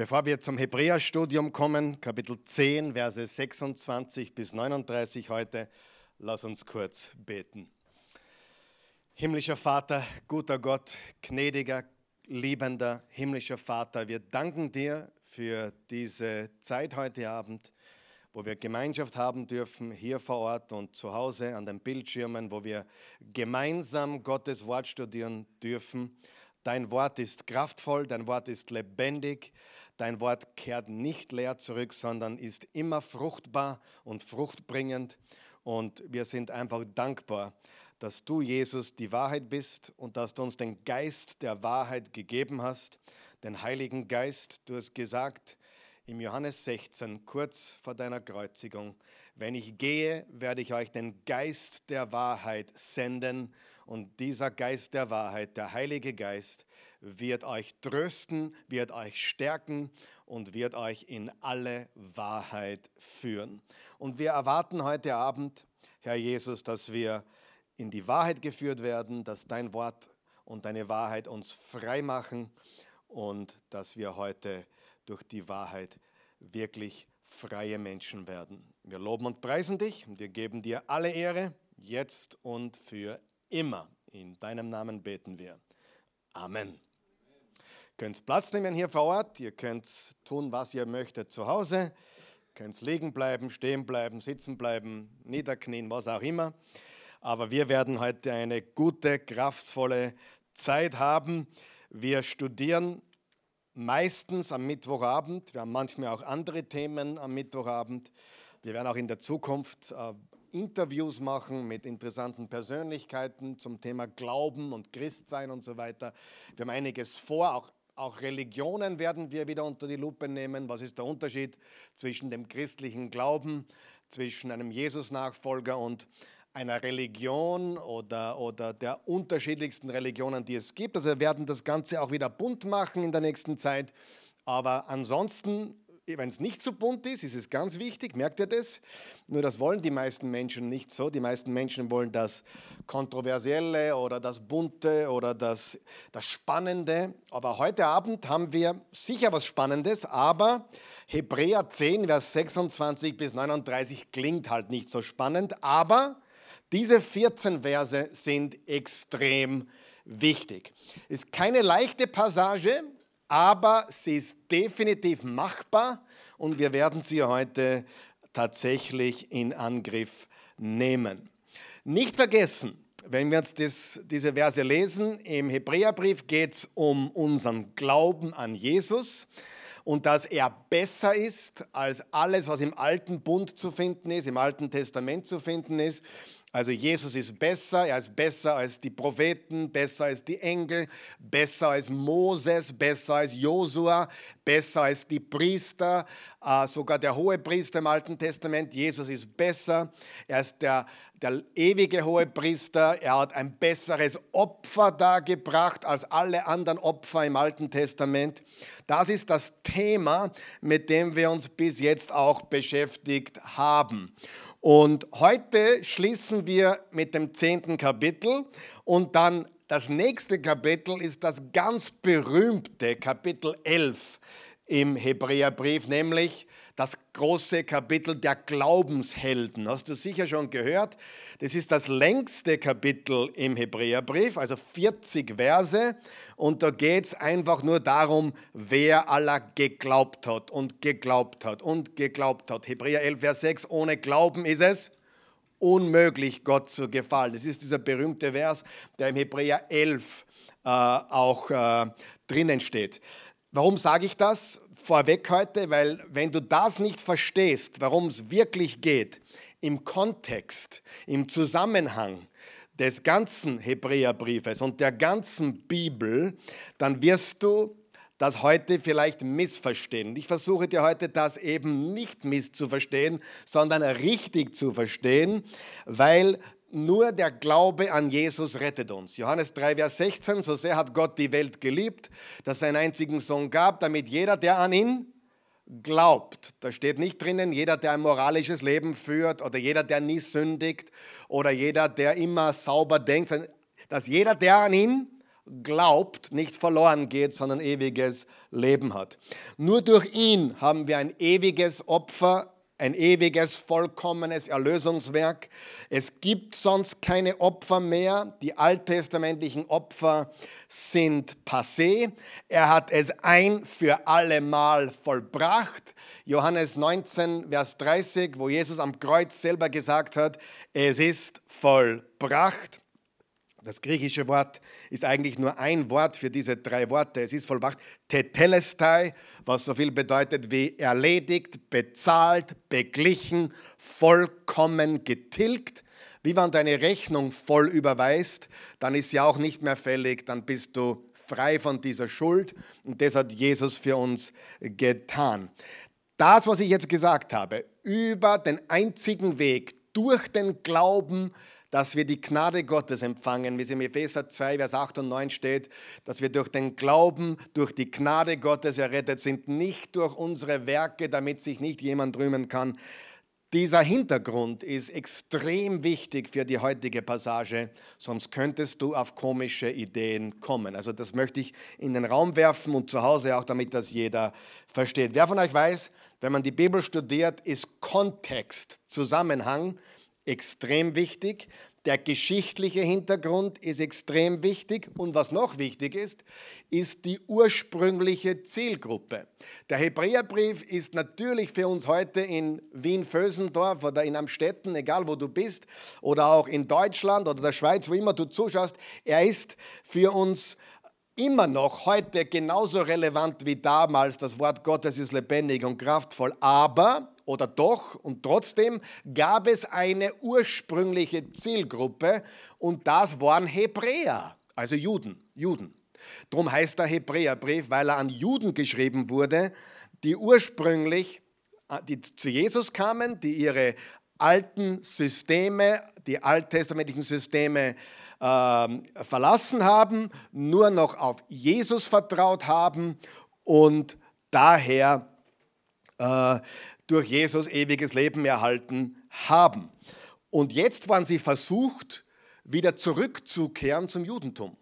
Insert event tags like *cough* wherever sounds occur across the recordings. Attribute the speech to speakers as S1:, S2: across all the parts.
S1: Bevor wir zum Hebräerstudium kommen, Kapitel 10, Verse 26 bis 39 heute, lass uns kurz beten. Himmlischer Vater, guter Gott, gnädiger, liebender, himmlischer Vater, wir danken dir für diese Zeit heute Abend, wo wir Gemeinschaft haben dürfen, hier vor Ort und zu Hause an den Bildschirmen, wo wir gemeinsam Gottes Wort studieren dürfen. Dein Wort ist kraftvoll, dein Wort ist lebendig, Dein Wort kehrt nicht leer zurück, sondern ist immer fruchtbar und fruchtbringend. Und wir sind einfach dankbar, dass du, Jesus, die Wahrheit bist und dass du uns den Geist der Wahrheit gegeben hast, den Heiligen Geist. Du hast gesagt im Johannes 16, kurz vor deiner Kreuzigung, wenn ich gehe, werde ich euch den Geist der Wahrheit senden. Und dieser Geist der Wahrheit, der Heilige Geist, wird euch trösten, wird euch stärken und wird euch in alle Wahrheit führen. Und wir erwarten heute Abend, Herr Jesus, dass wir in die Wahrheit geführt werden, dass dein Wort und deine Wahrheit uns frei machen und dass wir heute durch die Wahrheit wirklich freie Menschen werden. Wir loben und preisen dich und wir geben dir alle Ehre, jetzt und für immer. In deinem Namen beten wir. Amen könnt Platz nehmen hier vor Ort, ihr könnt tun, was ihr möchtet zu Hause, könnt liegen bleiben, stehen bleiben, sitzen bleiben, niederknien, was auch immer. Aber wir werden heute eine gute, kraftvolle Zeit haben. Wir studieren meistens am Mittwochabend. Wir haben manchmal auch andere Themen am Mittwochabend. Wir werden auch in der Zukunft äh, Interviews machen mit interessanten Persönlichkeiten zum Thema Glauben und Christsein und so weiter. Wir haben einiges vor, auch auch Religionen werden wir wieder unter die Lupe nehmen. Was ist der Unterschied zwischen dem christlichen Glauben, zwischen einem Jesus-Nachfolger und einer Religion oder, oder der unterschiedlichsten Religionen, die es gibt. Also wir werden das Ganze auch wieder bunt machen in der nächsten Zeit. Aber ansonsten wenn es nicht so bunt ist, ist es ganz wichtig, merkt ihr das? Nur das wollen die meisten Menschen nicht so. Die meisten Menschen wollen das Kontroversielle oder das Bunte oder das, das Spannende. Aber heute Abend haben wir sicher was Spannendes, aber Hebräer 10, Vers 26 bis 39 klingt halt nicht so spannend, aber diese 14 Verse sind extrem wichtig. Ist keine leichte Passage, aber sie ist definitiv machbar und wir werden sie heute tatsächlich in Angriff nehmen. Nicht vergessen, wenn wir uns das, diese Verse lesen, im Hebräerbrief geht es um unseren Glauben an Jesus und dass er besser ist als alles, was im alten Bund zu finden ist, im alten Testament zu finden ist. Also Jesus ist besser, er ist besser als die Propheten, besser als die Engel, besser als Moses, besser als Josua, besser als die Priester, äh, sogar der hohe Priester im Alten Testament. Jesus ist besser, er ist der, der ewige hohe Priester, er hat ein besseres Opfer dargebracht als alle anderen Opfer im Alten Testament. Das ist das Thema, mit dem wir uns bis jetzt auch beschäftigt haben. Und heute schließen wir mit dem zehnten Kapitel. Und dann das nächste Kapitel ist das ganz berühmte Kapitel 11 im Hebräerbrief, nämlich das große Kapitel der Glaubenshelden. Hast du sicher schon gehört? Das ist das längste Kapitel im Hebräerbrief, also 40 Verse. Und da geht es einfach nur darum, wer aller geglaubt hat und geglaubt hat und geglaubt hat. Hebräer 11, Vers 6, ohne Glauben ist es unmöglich, Gott zu gefallen. Das ist dieser berühmte Vers, der im Hebräer 11 äh, auch äh, drinnen steht. Warum sage ich das vorweg heute? Weil wenn du das nicht verstehst, warum es wirklich geht, im Kontext, im Zusammenhang des ganzen Hebräerbriefes und der ganzen Bibel, dann wirst du das heute vielleicht missverstehen. Ich versuche dir heute das eben nicht misszuverstehen, sondern richtig zu verstehen, weil nur der Glaube an Jesus rettet uns. Johannes 3, Vers 16, so sehr hat Gott die Welt geliebt, dass er einen einzigen Sohn gab, damit jeder, der an ihn glaubt, da steht nicht drinnen, jeder, der ein moralisches Leben führt oder jeder, der nie sündigt oder jeder, der immer sauber denkt, dass jeder, der an ihn glaubt, nicht verloren geht, sondern ewiges Leben hat. Nur durch ihn haben wir ein ewiges Opfer, ein ewiges, vollkommenes Erlösungswerk. Es gibt sonst keine Opfer mehr. Die alttestamentlichen Opfer sind passé. Er hat es ein für alle Mal vollbracht. Johannes 19, Vers 30, wo Jesus am Kreuz selber gesagt hat, es ist vollbracht. Das griechische Wort ist eigentlich nur ein Wort für diese drei Worte. Es ist vollbracht. Tetelestai, was so viel bedeutet wie erledigt, bezahlt, beglichen, vollkommen getilgt. Wie wenn deine Rechnung voll überweist, dann ist sie auch nicht mehr fällig, dann bist du frei von dieser Schuld. Und das hat Jesus für uns getan. Das, was ich jetzt gesagt habe, über den einzigen Weg durch den Glauben, dass wir die Gnade Gottes empfangen, wie es im Epheser 2, Vers 8 und 9 steht, dass wir durch den Glauben, durch die Gnade Gottes errettet sind, nicht durch unsere Werke, damit sich nicht jemand rühmen kann. Dieser Hintergrund ist extrem wichtig für die heutige Passage, sonst könntest du auf komische Ideen kommen. Also das möchte ich in den Raum werfen und zu Hause auch, damit das jeder versteht. Wer von euch weiß, wenn man die Bibel studiert, ist Kontext, Zusammenhang extrem wichtig. Der geschichtliche Hintergrund ist extrem wichtig und was noch wichtig ist, ist die ursprüngliche Zielgruppe. Der Hebräerbrief ist natürlich für uns heute in Wien-Vösendorf oder in Amstetten, egal wo du bist, oder auch in Deutschland oder der Schweiz, wo immer du zuschaust, er ist für uns immer noch heute genauso relevant wie damals. Das Wort Gottes ist lebendig und kraftvoll, aber oder doch und trotzdem gab es eine ursprüngliche Zielgruppe und das waren Hebräer, also Juden, Juden. Darum heißt der Hebräerbrief, weil er an Juden geschrieben wurde, die ursprünglich äh, die zu Jesus kamen, die ihre alten Systeme, die alttestamentlichen Systeme äh, verlassen haben, nur noch auf Jesus vertraut haben und daher äh, durch Jesus ewiges Leben erhalten haben. Und jetzt waren sie versucht, wieder zurückzukehren zum Judentum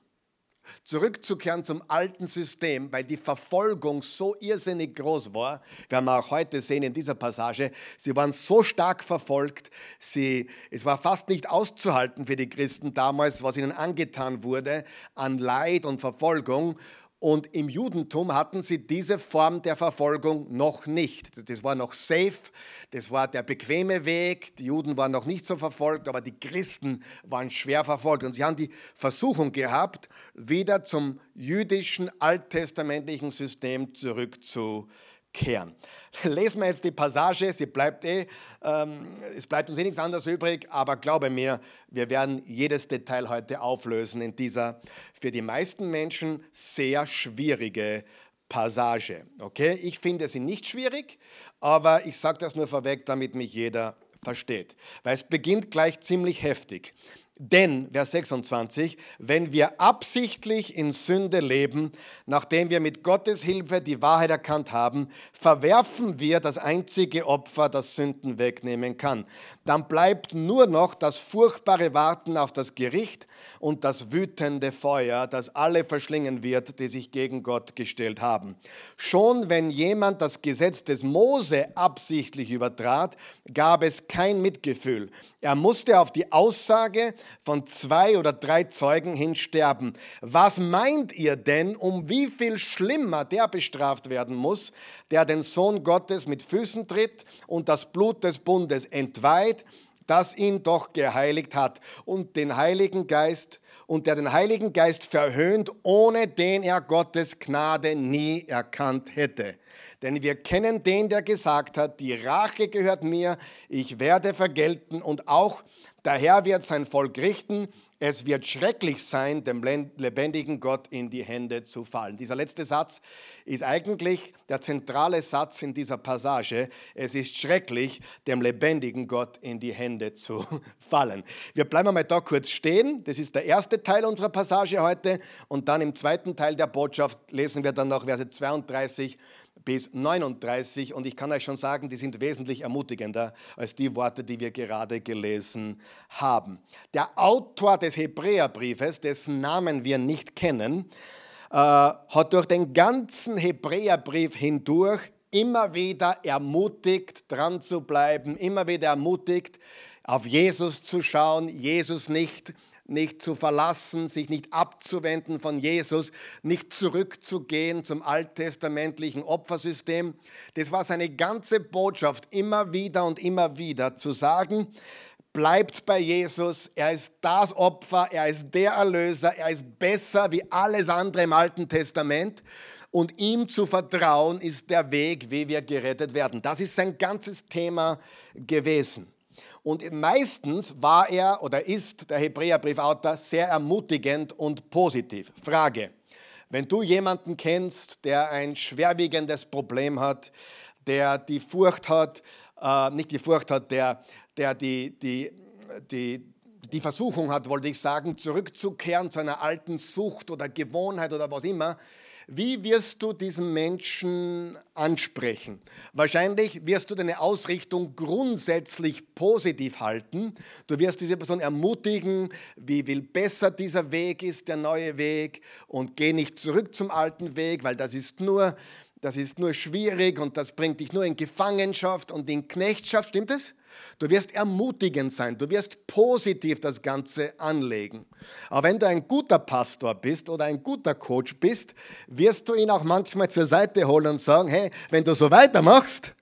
S1: zurückzukehren zum alten System, weil die Verfolgung so irrsinnig groß war. Wir haben auch heute sehen in dieser Passage, sie waren so stark verfolgt, sie, es war fast nicht auszuhalten für die Christen damals, was ihnen angetan wurde an Leid und Verfolgung. Und im Judentum hatten sie diese Form der Verfolgung noch nicht. Das war noch safe, das war der bequeme Weg. Die Juden waren noch nicht so verfolgt, aber die Christen waren schwer verfolgt. Und sie haben die Versuchung gehabt, wieder zum jüdischen alttestamentlichen System zurückzukehren kehren. *laughs* Lesen wir jetzt die Passage, sie bleibt eh, ähm, es bleibt uns eh nichts anderes übrig, aber glaube mir, wir werden jedes Detail heute auflösen in dieser für die meisten Menschen sehr schwierige Passage. Okay, ich finde sie nicht schwierig, aber ich sage das nur vorweg, damit mich jeder versteht, weil es beginnt gleich ziemlich heftig. Denn, Vers 26, wenn wir absichtlich in Sünde leben, nachdem wir mit Gottes Hilfe die Wahrheit erkannt haben, verwerfen wir das einzige Opfer, das Sünden wegnehmen kann. Dann bleibt nur noch das furchtbare Warten auf das Gericht und das wütende Feuer, das alle verschlingen wird, die sich gegen Gott gestellt haben. Schon wenn jemand das Gesetz des Mose absichtlich übertrat, gab es kein Mitgefühl. Er musste auf die Aussage von zwei oder drei Zeugen hin sterben. Was meint ihr denn, um wie viel schlimmer der bestraft werden muss, der den Sohn Gottes mit Füßen tritt und das Blut des Bundes entweiht, das ihn doch geheiligt hat und den Heiligen Geist und der den Heiligen Geist verhöhnt, ohne den er Gottes Gnade nie erkannt hätte. Denn wir kennen den, der gesagt hat, die Rache gehört mir, ich werde vergelten und auch der Herr wird sein Volk richten. Es wird schrecklich sein, dem lebendigen Gott in die Hände zu fallen. Dieser letzte Satz ist eigentlich der zentrale Satz in dieser Passage. Es ist schrecklich, dem lebendigen Gott in die Hände zu *laughs* fallen. Wir bleiben mal da kurz stehen. Das ist der erste Teil unserer Passage heute. Und dann im zweiten Teil der Botschaft lesen wir dann noch Verse 32 bis 39 und ich kann euch schon sagen, die sind wesentlich ermutigender als die Worte, die wir gerade gelesen haben. Der Autor des Hebräerbriefes, dessen Namen wir nicht kennen, äh, hat durch den ganzen Hebräerbrief hindurch immer wieder ermutigt, dran zu bleiben, immer wieder ermutigt, auf Jesus zu schauen, Jesus nicht nicht zu verlassen, sich nicht abzuwenden von Jesus, nicht zurückzugehen zum alttestamentlichen Opfersystem. Das war seine ganze Botschaft, immer wieder und immer wieder zu sagen, bleibt bei Jesus, er ist das Opfer, er ist der Erlöser, er ist besser wie alles andere im Alten Testament. Und ihm zu vertrauen ist der Weg, wie wir gerettet werden. Das ist sein ganzes Thema gewesen. Und meistens war er oder ist der Hebräerbriefautor sehr ermutigend und positiv. Frage, wenn du jemanden kennst, der ein schwerwiegendes Problem hat, der die Furcht hat, äh, nicht die Furcht hat, der, der die, die, die, die Versuchung hat, wollte ich sagen, zurückzukehren zu einer alten Sucht oder Gewohnheit oder was immer, wie wirst du diesen Menschen ansprechen? Wahrscheinlich wirst du deine Ausrichtung grundsätzlich positiv halten. Du wirst diese Person ermutigen, wie viel besser dieser Weg ist, der neue Weg, und geh nicht zurück zum alten Weg, weil das ist nur, das ist nur schwierig und das bringt dich nur in Gefangenschaft und in Knechtschaft. Stimmt es? Du wirst ermutigend sein, du wirst positiv das Ganze anlegen. Aber wenn du ein guter Pastor bist oder ein guter Coach bist, wirst du ihn auch manchmal zur Seite holen und sagen, hey, wenn du so weitermachst,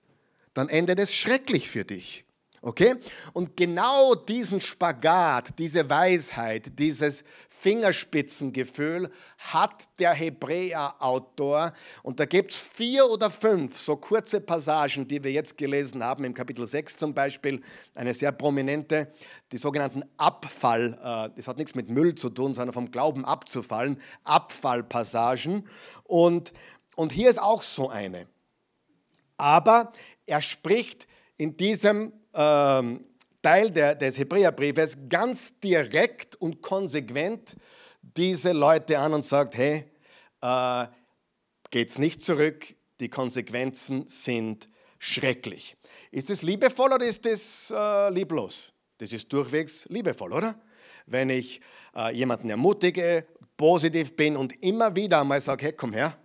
S1: dann endet es schrecklich für dich. Okay? Und genau diesen Spagat, diese Weisheit, dieses Fingerspitzengefühl hat der Hebräer-Autor. Und da gibt es vier oder fünf so kurze Passagen, die wir jetzt gelesen haben, im Kapitel 6 zum Beispiel, eine sehr prominente, die sogenannten Abfall, äh, das hat nichts mit Müll zu tun, sondern vom Glauben abzufallen, Abfallpassagen. Und, und hier ist auch so eine. Aber er spricht in diesem ähm, Teil der, des Hebräerbriefes ganz direkt und konsequent diese Leute an und sagt, hey, äh, geht's nicht zurück, die Konsequenzen sind schrecklich. Ist es liebevoll oder ist es äh, lieblos? Das ist durchwegs liebevoll, oder? Wenn ich äh, jemanden ermutige, positiv bin und immer wieder einmal sage, hey, komm her,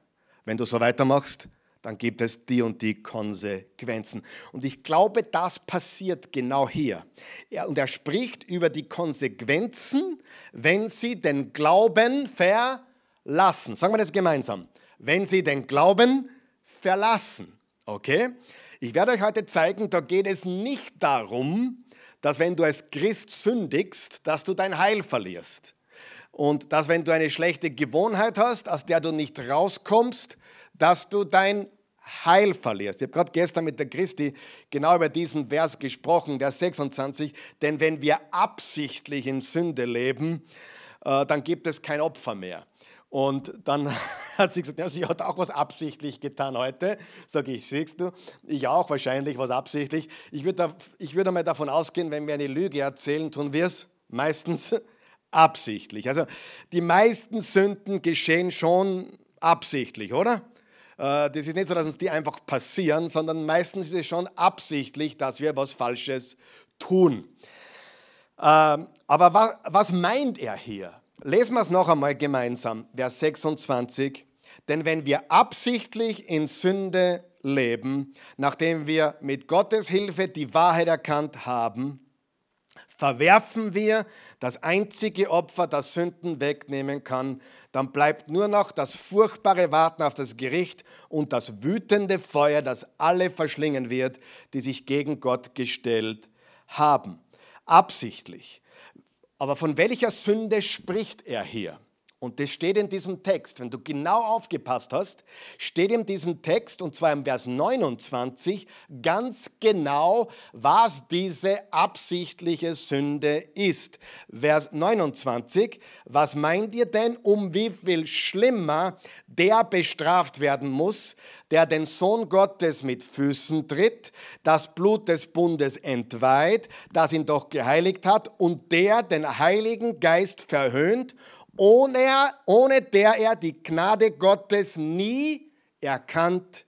S1: wenn du so weitermachst, dann gibt es die und die Konsequenzen. Und ich glaube, das passiert genau hier. Ja, und er spricht über die Konsequenzen, wenn sie den Glauben verlassen. Sagen wir das gemeinsam. Wenn sie den Glauben verlassen. Okay? Ich werde euch heute zeigen, da geht es nicht darum, dass wenn du als Christ sündigst, dass du dein Heil verlierst. Und dass wenn du eine schlechte Gewohnheit hast, aus der du nicht rauskommst, dass du dein Heil verlierst. Ich habe gerade gestern mit der Christi genau über diesen Vers gesprochen, Vers 26. Denn wenn wir absichtlich in Sünde leben, äh, dann gibt es kein Opfer mehr. Und dann *laughs* hat sie gesagt, ja, sie hat auch was absichtlich getan heute. Sag ich, siehst du, ich auch wahrscheinlich was absichtlich. Ich würde ich würd einmal davon ausgehen, wenn wir eine Lüge erzählen, tun wir es meistens absichtlich. Also die meisten Sünden geschehen schon absichtlich, oder? Äh, das ist nicht so, dass uns die einfach passieren, sondern meistens ist es schon absichtlich, dass wir was Falsches tun. Ähm, aber was meint er hier? Lesen wir es noch einmal gemeinsam, Vers 26. Denn wenn wir absichtlich in Sünde leben, nachdem wir mit Gottes Hilfe die Wahrheit erkannt haben, verwerfen wir das einzige Opfer, das Sünden wegnehmen kann, dann bleibt nur noch das furchtbare Warten auf das Gericht und das wütende Feuer, das alle verschlingen wird, die sich gegen Gott gestellt haben. Absichtlich. Aber von welcher Sünde spricht er hier? Und das steht in diesem Text. Wenn du genau aufgepasst hast, steht in diesem Text, und zwar im Vers 29, ganz genau, was diese absichtliche Sünde ist. Vers 29, was meint ihr denn, um wie viel schlimmer der bestraft werden muss, der den Sohn Gottes mit Füßen tritt, das Blut des Bundes entweiht, das ihn doch geheiligt hat, und der den Heiligen Geist verhöhnt ohne, ohne der er die Gnade Gottes nie erkannt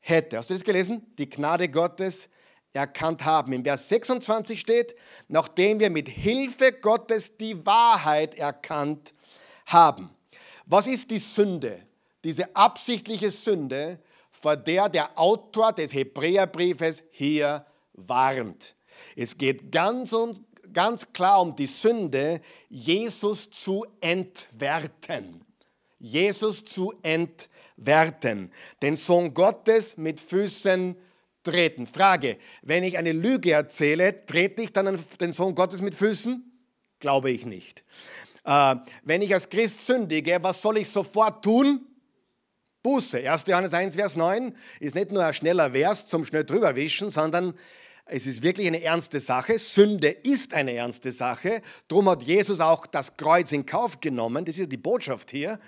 S1: hätte. Hast du das gelesen? Die Gnade Gottes erkannt haben. Im Vers 26 steht, nachdem wir mit Hilfe Gottes die Wahrheit erkannt haben. Was ist die Sünde? Diese absichtliche Sünde, vor der der Autor des Hebräerbriefes hier warnt. Es geht ganz und ganz klar um die Sünde, Jesus zu entwerten. Jesus zu entwerten. Den Sohn Gottes mit Füßen treten. Frage, wenn ich eine Lüge erzähle, trete ich dann den Sohn Gottes mit Füßen? Glaube ich nicht. Äh, wenn ich als Christ sündige, was soll ich sofort tun? Buße. 1. Johannes 1, Vers 9 ist nicht nur ein schneller Vers zum schnell drüberwischen, sondern es ist wirklich eine ernste Sache. Sünde ist eine ernste Sache. Darum hat Jesus auch das Kreuz in Kauf genommen. Das ist die Botschaft hier.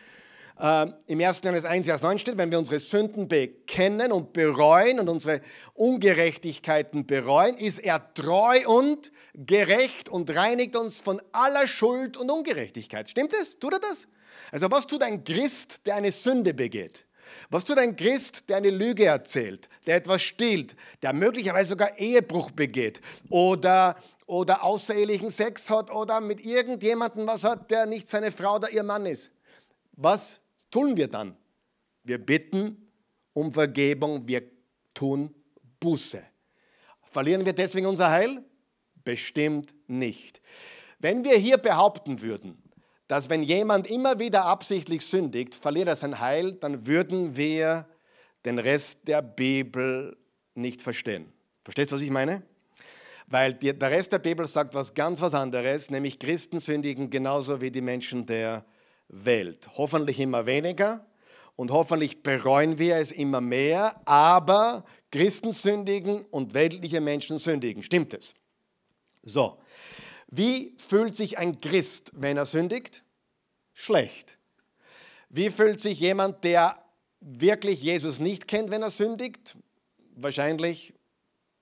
S1: Äh, Im 1. Johannes 1, Vers 9 steht, wenn wir unsere Sünden bekennen und bereuen und unsere Ungerechtigkeiten bereuen, ist er treu und gerecht und reinigt uns von aller Schuld und Ungerechtigkeit. Stimmt es? Tut er das? Also was tut ein Christ, der eine Sünde begeht? Was tut ein Christ, der eine Lüge erzählt, der etwas stiehlt, der möglicherweise sogar Ehebruch begeht oder, oder außerehelichen Sex hat oder mit irgendjemandem was hat, der nicht seine Frau oder ihr Mann ist? Was tun wir dann? Wir bitten um Vergebung, wir tun Buße. Verlieren wir deswegen unser Heil? Bestimmt nicht. Wenn wir hier behaupten würden, dass wenn jemand immer wieder absichtlich sündigt, verliert er sein Heil, dann würden wir den Rest der Bibel nicht verstehen. Verstehst du, was ich meine? Weil der Rest der Bibel sagt was ganz was anderes, nämlich Christen sündigen genauso wie die Menschen der Welt. Hoffentlich immer weniger und hoffentlich bereuen wir es immer mehr, aber Christen sündigen und weltliche Menschen sündigen. Stimmt es? So, wie fühlt sich ein Christ, wenn er sündigt? Schlecht. Wie fühlt sich jemand, der wirklich Jesus nicht kennt, wenn er sündigt? Wahrscheinlich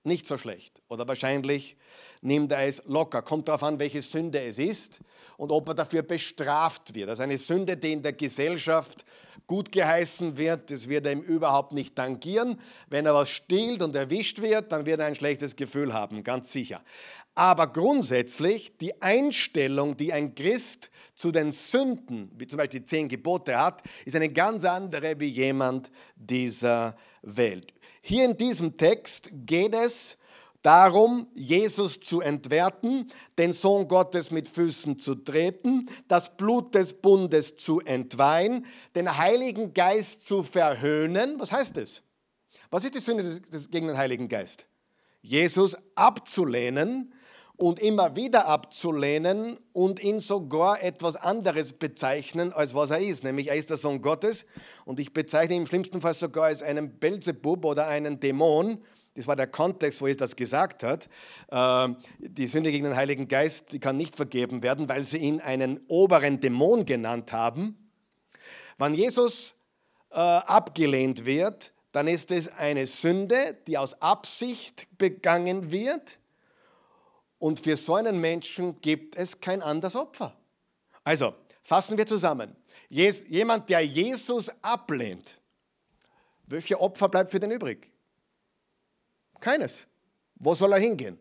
S1: nicht so schlecht. Oder wahrscheinlich nimmt er es locker. Kommt darauf an, welche Sünde es ist und ob er dafür bestraft wird. Also eine Sünde, die in der Gesellschaft gut geheißen wird, das wird er ihm überhaupt nicht tangieren. Wenn er was stiehlt und erwischt wird, dann wird er ein schlechtes Gefühl haben, ganz sicher. Aber grundsätzlich die Einstellung, die ein Christ zu den Sünden, wie zum Beispiel die zehn Gebote hat, ist eine ganz andere wie jemand dieser Welt. Hier in diesem Text geht es darum, Jesus zu entwerten, den Sohn Gottes mit Füßen zu treten, das Blut des Bundes zu entweihen, den Heiligen Geist zu verhöhnen. Was heißt das? Was ist die Sünde des, des, gegen den Heiligen Geist? Jesus abzulehnen und immer wieder abzulehnen und ihn sogar etwas anderes bezeichnen, als was er ist. Nämlich er ist der Sohn Gottes und ich bezeichne ihn im schlimmsten Fall sogar als einen Belzebub oder einen Dämon. Das war der Kontext, wo Jesus das gesagt hat. Ähm, die Sünde gegen den Heiligen Geist, die kann nicht vergeben werden, weil sie ihn einen oberen Dämon genannt haben. Wenn Jesus äh, abgelehnt wird, dann ist es eine Sünde, die aus Absicht begangen wird und für so einen Menschen gibt es kein anderes Opfer. Also, fassen wir zusammen. Jemand, der Jesus ablehnt, welche Opfer bleibt für den übrig? Keines. Wo soll er hingehen?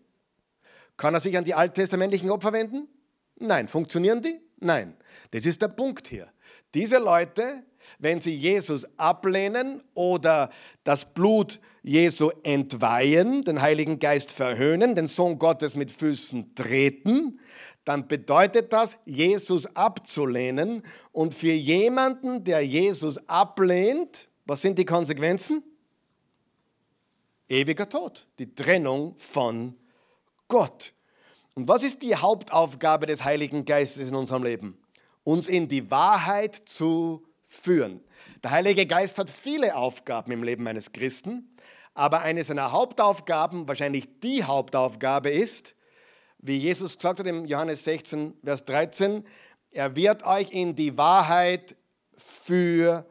S1: Kann er sich an die alttestamentlichen Opfer wenden? Nein. Funktionieren die? Nein. Das ist der Punkt hier. Diese Leute, wenn sie Jesus ablehnen oder das Blut Jesu entweihen, den Heiligen Geist verhöhnen, den Sohn Gottes mit Füßen treten, dann bedeutet das, Jesus abzulehnen. Und für jemanden, der Jesus ablehnt, was sind die Konsequenzen? Ewiger Tod, die Trennung von Gott. Und was ist die Hauptaufgabe des Heiligen Geistes in unserem Leben? Uns in die Wahrheit zu führen. Der Heilige Geist hat viele Aufgaben im Leben eines Christen, aber eine seiner Hauptaufgaben, wahrscheinlich die Hauptaufgabe ist, wie Jesus gesagt hat im Johannes 16, Vers 13, er wird euch in die Wahrheit führen.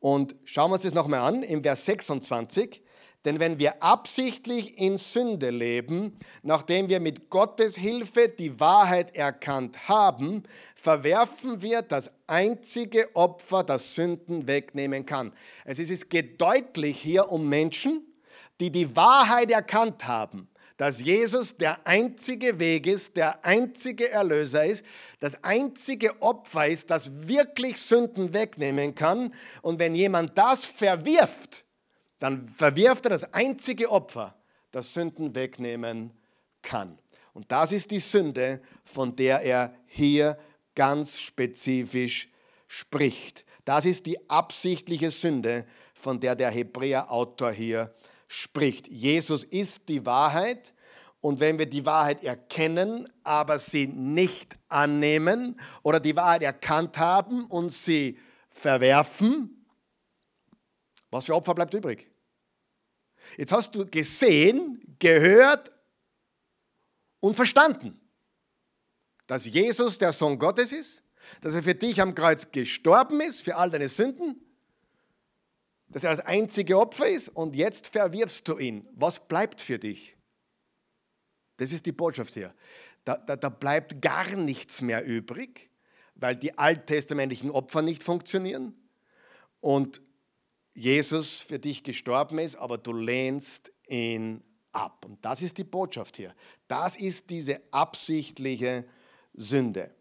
S1: Und schauen wir uns das nochmal an, im Vers 26, Denn wenn wir absichtlich in Sünde leben, nachdem wir mit Gottes Hilfe die Wahrheit erkannt haben, verwerfen wir das einzige Opfer, das Sünden wegnehmen kann. Es ist, es geht deutlich hier um Menschen, die die Wahrheit erkannt haben, dass Jesus der einzige Weg ist, der einzige Erlöser ist, das einzige Opfer ist, das wirklich Sünden wegnehmen kann. Und wenn jemand das verwirft, dann verwirft er das einzige Opfer, das Sünden wegnehmen kann. Und das ist die Sünde, von der er hier ganz spezifisch spricht. Das ist die absichtliche Sünde, von der der Hebräer-Autor hier spricht. Jesus ist die Wahrheit und wenn wir die Wahrheit erkennen, aber sie nicht annehmen oder die Wahrheit erkannt haben und sie verwerfen, was für Opfer bleibt übrig? Jetzt hast du gesehen, gehört und verstanden, dass Jesus der Sohn Gottes ist, dass er für dich am Kreuz gestorben ist, für all deine Sünden, dass er das einzige Opfer ist und jetzt verwirfst du ihn. Was bleibt für dich? Das ist die Botschaft hier. Da, da, da bleibt gar nichts mehr übrig, weil die alttestamentlichen Opfer nicht funktionieren und Jesus für dich gestorben ist, aber du lehnst ihn ab. Und das ist die Botschaft hier. Das ist diese absichtliche Sünde.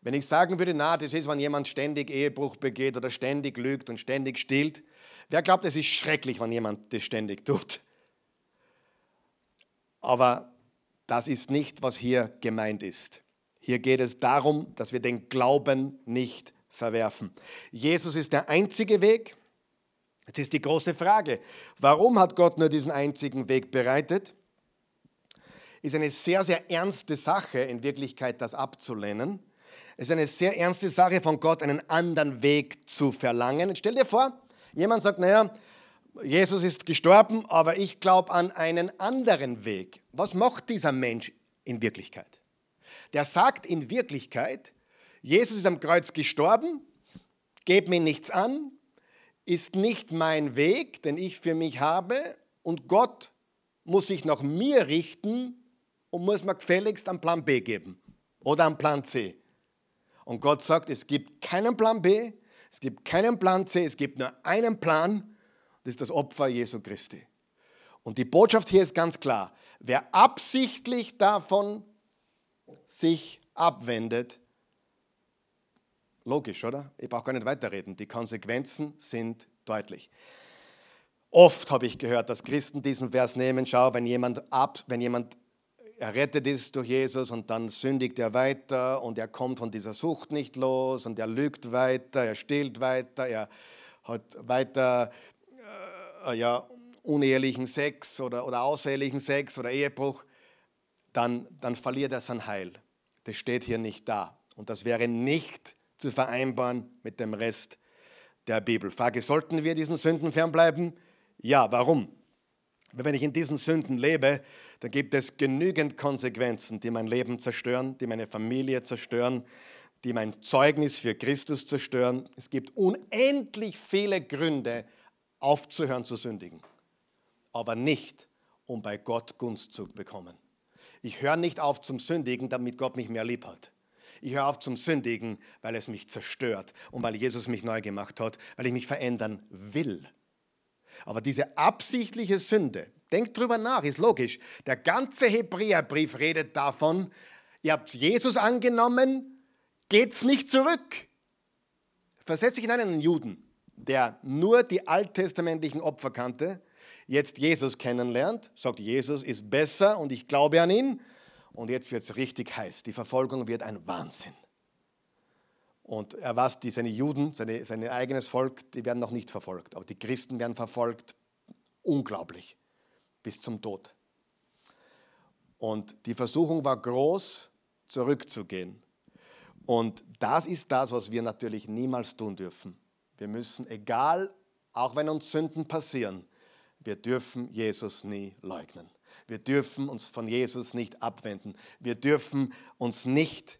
S1: Wenn ich sagen würde, na, das ist, wenn jemand ständig Ehebruch begeht oder ständig lügt und ständig stillt, wer glaubt, es ist schrecklich, wenn jemand das ständig tut? Aber das ist nicht, was hier gemeint ist. Hier geht es darum, dass wir den Glauben nicht verwerfen. Jesus ist der einzige Weg, Jetzt ist die große Frage, warum hat Gott nur diesen einzigen Weg bereitet? Ist eine sehr, sehr ernste Sache, in Wirklichkeit das abzulehnen. Ist eine sehr ernste Sache von Gott, einen anderen Weg zu verlangen. Jetzt stell dir vor, jemand sagt, naja, Jesus ist gestorben, aber ich glaube an einen anderen Weg. Was macht dieser Mensch in Wirklichkeit? Der sagt in Wirklichkeit, Jesus ist am Kreuz gestorben, gebt mir nichts an, ist nicht mein Weg, den ich für mich habe, und Gott muss sich nach mir richten und muss mir gefälligst einen Plan B geben oder einen Plan C. Und Gott sagt, es gibt keinen Plan B, es gibt keinen Plan C, es gibt nur einen Plan, das ist das Opfer Jesu Christi. Und die Botschaft hier ist ganz klar, wer absichtlich davon sich abwendet, Logisch, oder? Ich brauche gar nicht weiterreden. Die Konsequenzen sind deutlich. Oft habe ich gehört, dass Christen diesen Vers nehmen, schau, wenn jemand ab, wenn jemand errettet ist durch Jesus und dann sündigt er weiter und er kommt von dieser Sucht nicht los und er lügt weiter, er stillt weiter, er hat weiter äh, ja, unehelichen Sex oder, oder außehelichen Sex oder Ehebruch, dann, dann verliert er sein Heil. Das steht hier nicht da. Und das wäre nicht zu vereinbaren mit dem Rest der Bibel. Frage, sollten wir diesen Sünden fernbleiben? Ja, warum? Wenn ich in diesen Sünden lebe, dann gibt es genügend Konsequenzen, die mein Leben zerstören, die meine Familie zerstören, die mein Zeugnis für Christus zerstören. Es gibt unendlich viele Gründe, aufzuhören zu sündigen, aber nicht, um bei Gott Gunst zu bekommen. Ich höre nicht auf zum Sündigen, damit Gott mich mehr lieb hat. Ich höre auf zum Sündigen, weil es mich zerstört und weil Jesus mich neu gemacht hat, weil ich mich verändern will. Aber diese absichtliche Sünde, denkt drüber nach, ist logisch. Der ganze Hebräerbrief redet davon, ihr habt Jesus angenommen, geht's nicht zurück. Versetzt sich in einen Juden, der nur die alttestamentlichen Opfer kannte, jetzt Jesus kennenlernt, sagt, Jesus ist besser und ich glaube an ihn und jetzt wird es richtig heiß. Die Verfolgung wird ein Wahnsinn. Und er weiß, die, seine Juden, seine, sein eigenes Volk, die werden noch nicht verfolgt. Aber die Christen werden verfolgt. Unglaublich. Bis zum Tod. Und die Versuchung war groß, zurückzugehen. Und das ist das, was wir natürlich niemals tun dürfen. Wir müssen, egal, auch wenn uns Sünden passieren, wir dürfen Jesus nie leugnen. Wir dürfen uns von Jesus nicht abwenden. Wir dürfen uns nicht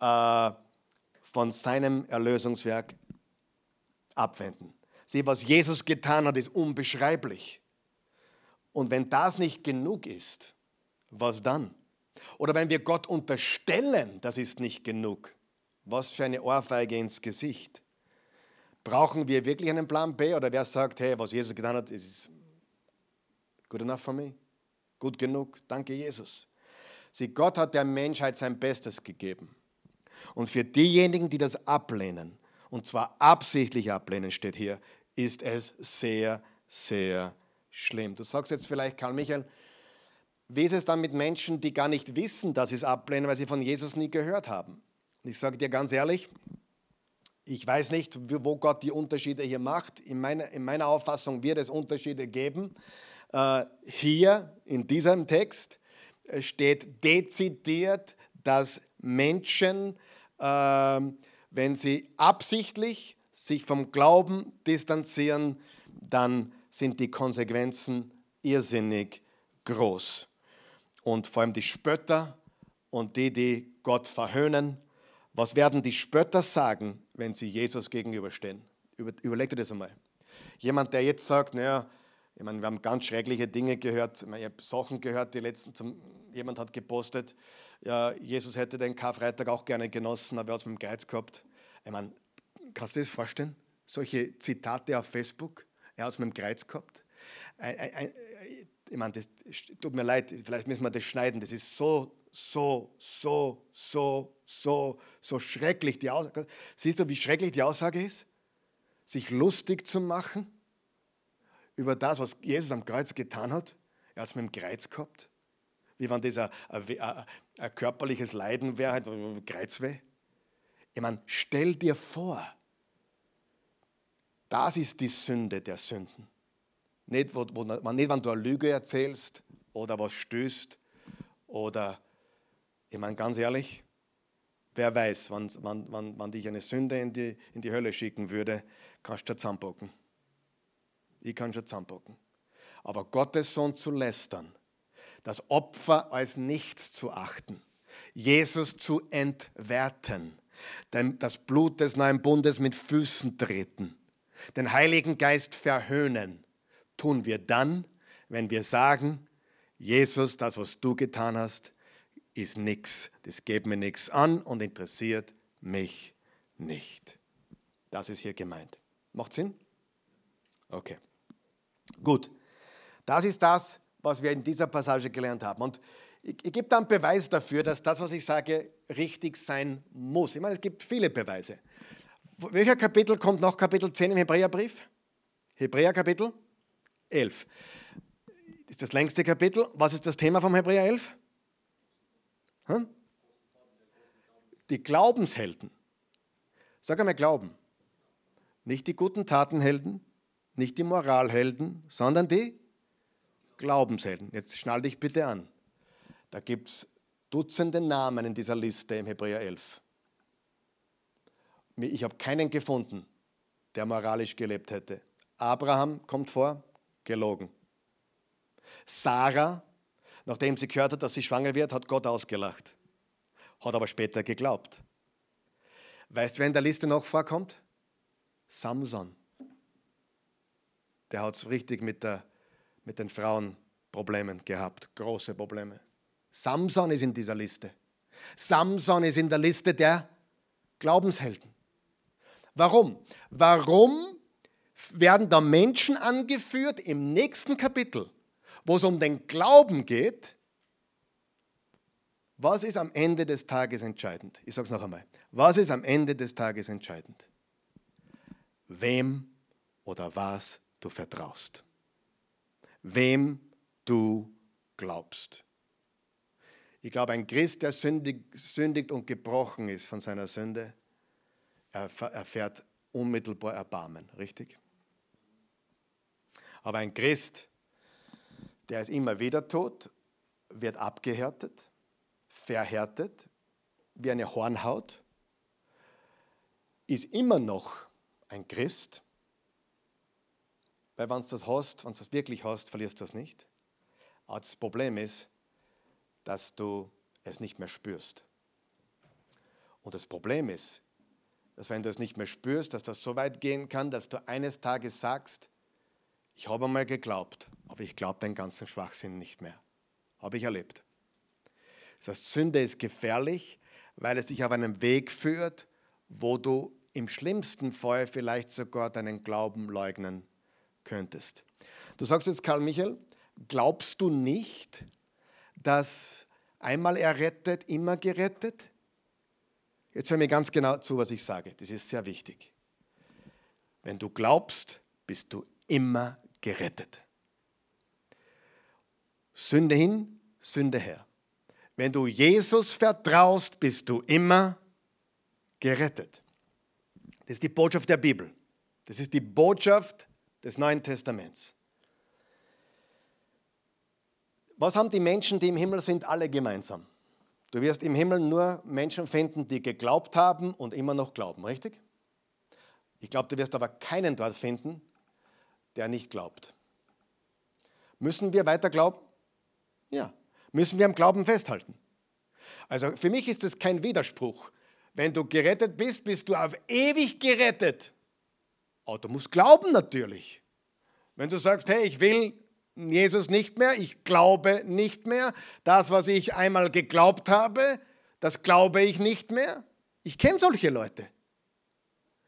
S1: äh, von seinem Erlösungswerk abwenden. Sieh, was Jesus getan hat, ist unbeschreiblich. Und wenn das nicht genug ist, was dann? Oder wenn wir Gott unterstellen, das ist nicht genug, was für eine Ohrfeige ins Gesicht. Brauchen wir wirklich einen Plan B oder wer sagt, hey, was Jesus getan hat, ist good enough for me? Gut genug, danke Jesus. Sieh, Gott hat der Menschheit sein Bestes gegeben. Und für diejenigen, die das ablehnen, und zwar absichtlich ablehnen, steht hier, ist es sehr, sehr schlimm. Du sagst jetzt vielleicht, Karl Michael, wie ist es dann mit Menschen, die gar nicht wissen, dass sie es ablehnen, weil sie von Jesus nie gehört haben? Ich sage dir ganz ehrlich, ich weiß nicht, wo Gott die Unterschiede hier macht. In meiner, in meiner Auffassung wird es Unterschiede geben. Äh, hier in diesem Text äh, steht dezidiert, dass Menschen, äh, wenn sie absichtlich sich vom Glauben distanzieren, dann sind die Konsequenzen irrsinnig groß. Und vor allem die Spötter und die, die Gott verhöhnen, was werden die Spötter sagen, wenn sie Jesus gegenüberstehen? Über, überleg dir das einmal. Jemand, der jetzt sagt, naja, ich meine, wir haben ganz schreckliche Dinge gehört. Ich, habe Sachen gehört, die letzten zum, jemand hat gepostet, ja, Jesus hätte den Karfreitag auch gerne genossen, aber er hat es mit dem Kreuz gehabt. Ich meine, kannst du dir das vorstellen? Solche Zitate auf Facebook, er hat es mit dem Kreuz gehabt. Ich meine, das tut mir leid, vielleicht müssen wir das schneiden. Das ist so, so, so, so, so, so schrecklich die Aussage. Siehst du, wie schrecklich die Aussage ist? Sich lustig zu machen über das, was Jesus am Kreuz getan hat. Er hat es mit dem Kreuz gehabt. Wie wenn das ein, ein, ein, körperliches Leiden wäre, halt Kreuzweh. Ich meine, stell dir vor, das ist die Sünde der Sünden. Nicht, wo, wo, nicht wenn du eine Lüge erzählst oder was stößt oder, ich meine, ganz ehrlich, wer weiß, wann, wann, wann, wann dich eine Sünde in die, in die Hölle schicken würde, kannst du zusammenpacken. Ich kann schon zusammenpacken. Aber Gottes Sohn zu lästern, das Opfer als nichts zu achten, Jesus zu entwerten, das Blut des neuen Bundes mit Füßen treten, den Heiligen Geist verhöhnen, tun wir dann, wenn wir sagen, Jesus, das, was du getan hast, ist nichts. Das geht mir nichts an und interessiert mich nicht. Das ist hier gemeint. Macht Sinn? Okay. Gut. Das ist das, was wir in dieser Passage gelernt haben. Und ich, ich gebe dann Beweis dafür, dass das, was ich sage, richtig sein muss. Ich meine, es gibt viele Beweise. Welcher Kapitel kommt noch? Kapitel 10 im Hebräerbrief? Hebräer Kapitel 11. Das ist das längste Kapitel. Was ist das Thema vom Hebräer 11? Hm? Die Glaubenshelden. Sag einmal Glauben. Nicht die guten Tatenhelden, nicht die Moralhelden, sondern die Glaubenshelden. Jetzt schnall dich bitte an. Da gibt es Dutzende Namen in dieser Liste im Hebräer 11. Ich habe keinen gefunden, der moralisch gelebt hätte. Abraham kommt vor, gelogen. Sarah, nachdem sie gehört hat, dass sie schwanger wird, hat Gott ausgelacht. Hat aber später geglaubt. Weißt du, wer in der Liste noch vorkommt? Samson der hat es richtig mit, der, mit den Frauen Problemen gehabt, große Probleme. Samson ist in dieser Liste. Samson ist in der Liste der Glaubenshelden. Warum? Warum werden da Menschen angeführt im nächsten Kapitel, wo es um den Glauben geht? Was ist am Ende des Tages entscheidend? Ich sage es noch einmal. Was ist am Ende des Tages entscheidend? Wem oder was du vertraust, wem du glaubst. Ich glaube, ein Christ, der sündig, sündigt und gebrochen ist von seiner Sünde, er erfährt unmittelbar Erbarmen, richtig? Aber ein Christ, der es immer wieder tut, wird abgehärtet, verhärtet, wie eine Hornhaut, ist immer noch ein Christ, weil wenn du das hast, wenn du das wirklich hast, verlierst du das nicht. Aber das Problem ist, dass du es nicht mehr spürst. Und das Problem ist, dass wenn du es nicht mehr spürst, dass das so weit gehen kann, dass du eines Tages sagst, ich habe einmal geglaubt, aber ich glaube deinen ganzen Schwachsinn nicht mehr. Habe ich erlebt. Das heißt, Sünde ist gefährlich, weil es dich auf einen Weg führt, wo du im schlimmsten Fall vielleicht sogar deinen Glauben leugnen könntest. Du sagst jetzt, Karl Michael, glaubst du nicht, dass einmal errettet, immer gerettet? Jetzt hör mir ganz genau zu, was ich sage. Das ist sehr wichtig. Wenn du glaubst, bist du immer gerettet. Sünde hin, Sünde her. Wenn du Jesus vertraust, bist du immer gerettet. Das ist die Botschaft der Bibel. Das ist die Botschaft des Neuen Testaments. Was haben die Menschen, die im Himmel sind, alle gemeinsam? Du wirst im Himmel nur Menschen finden, die geglaubt haben und immer noch glauben, richtig? Ich glaube, du wirst aber keinen dort finden, der nicht glaubt. Müssen wir weiter glauben? Ja. Müssen wir am Glauben festhalten? Also für mich ist das kein Widerspruch. Wenn du gerettet bist, bist du auf ewig gerettet. Aber du musst glauben natürlich. Wenn du sagst, hey, ich will Jesus nicht mehr, ich glaube nicht mehr, das, was ich einmal geglaubt habe, das glaube ich nicht mehr. Ich kenne solche Leute.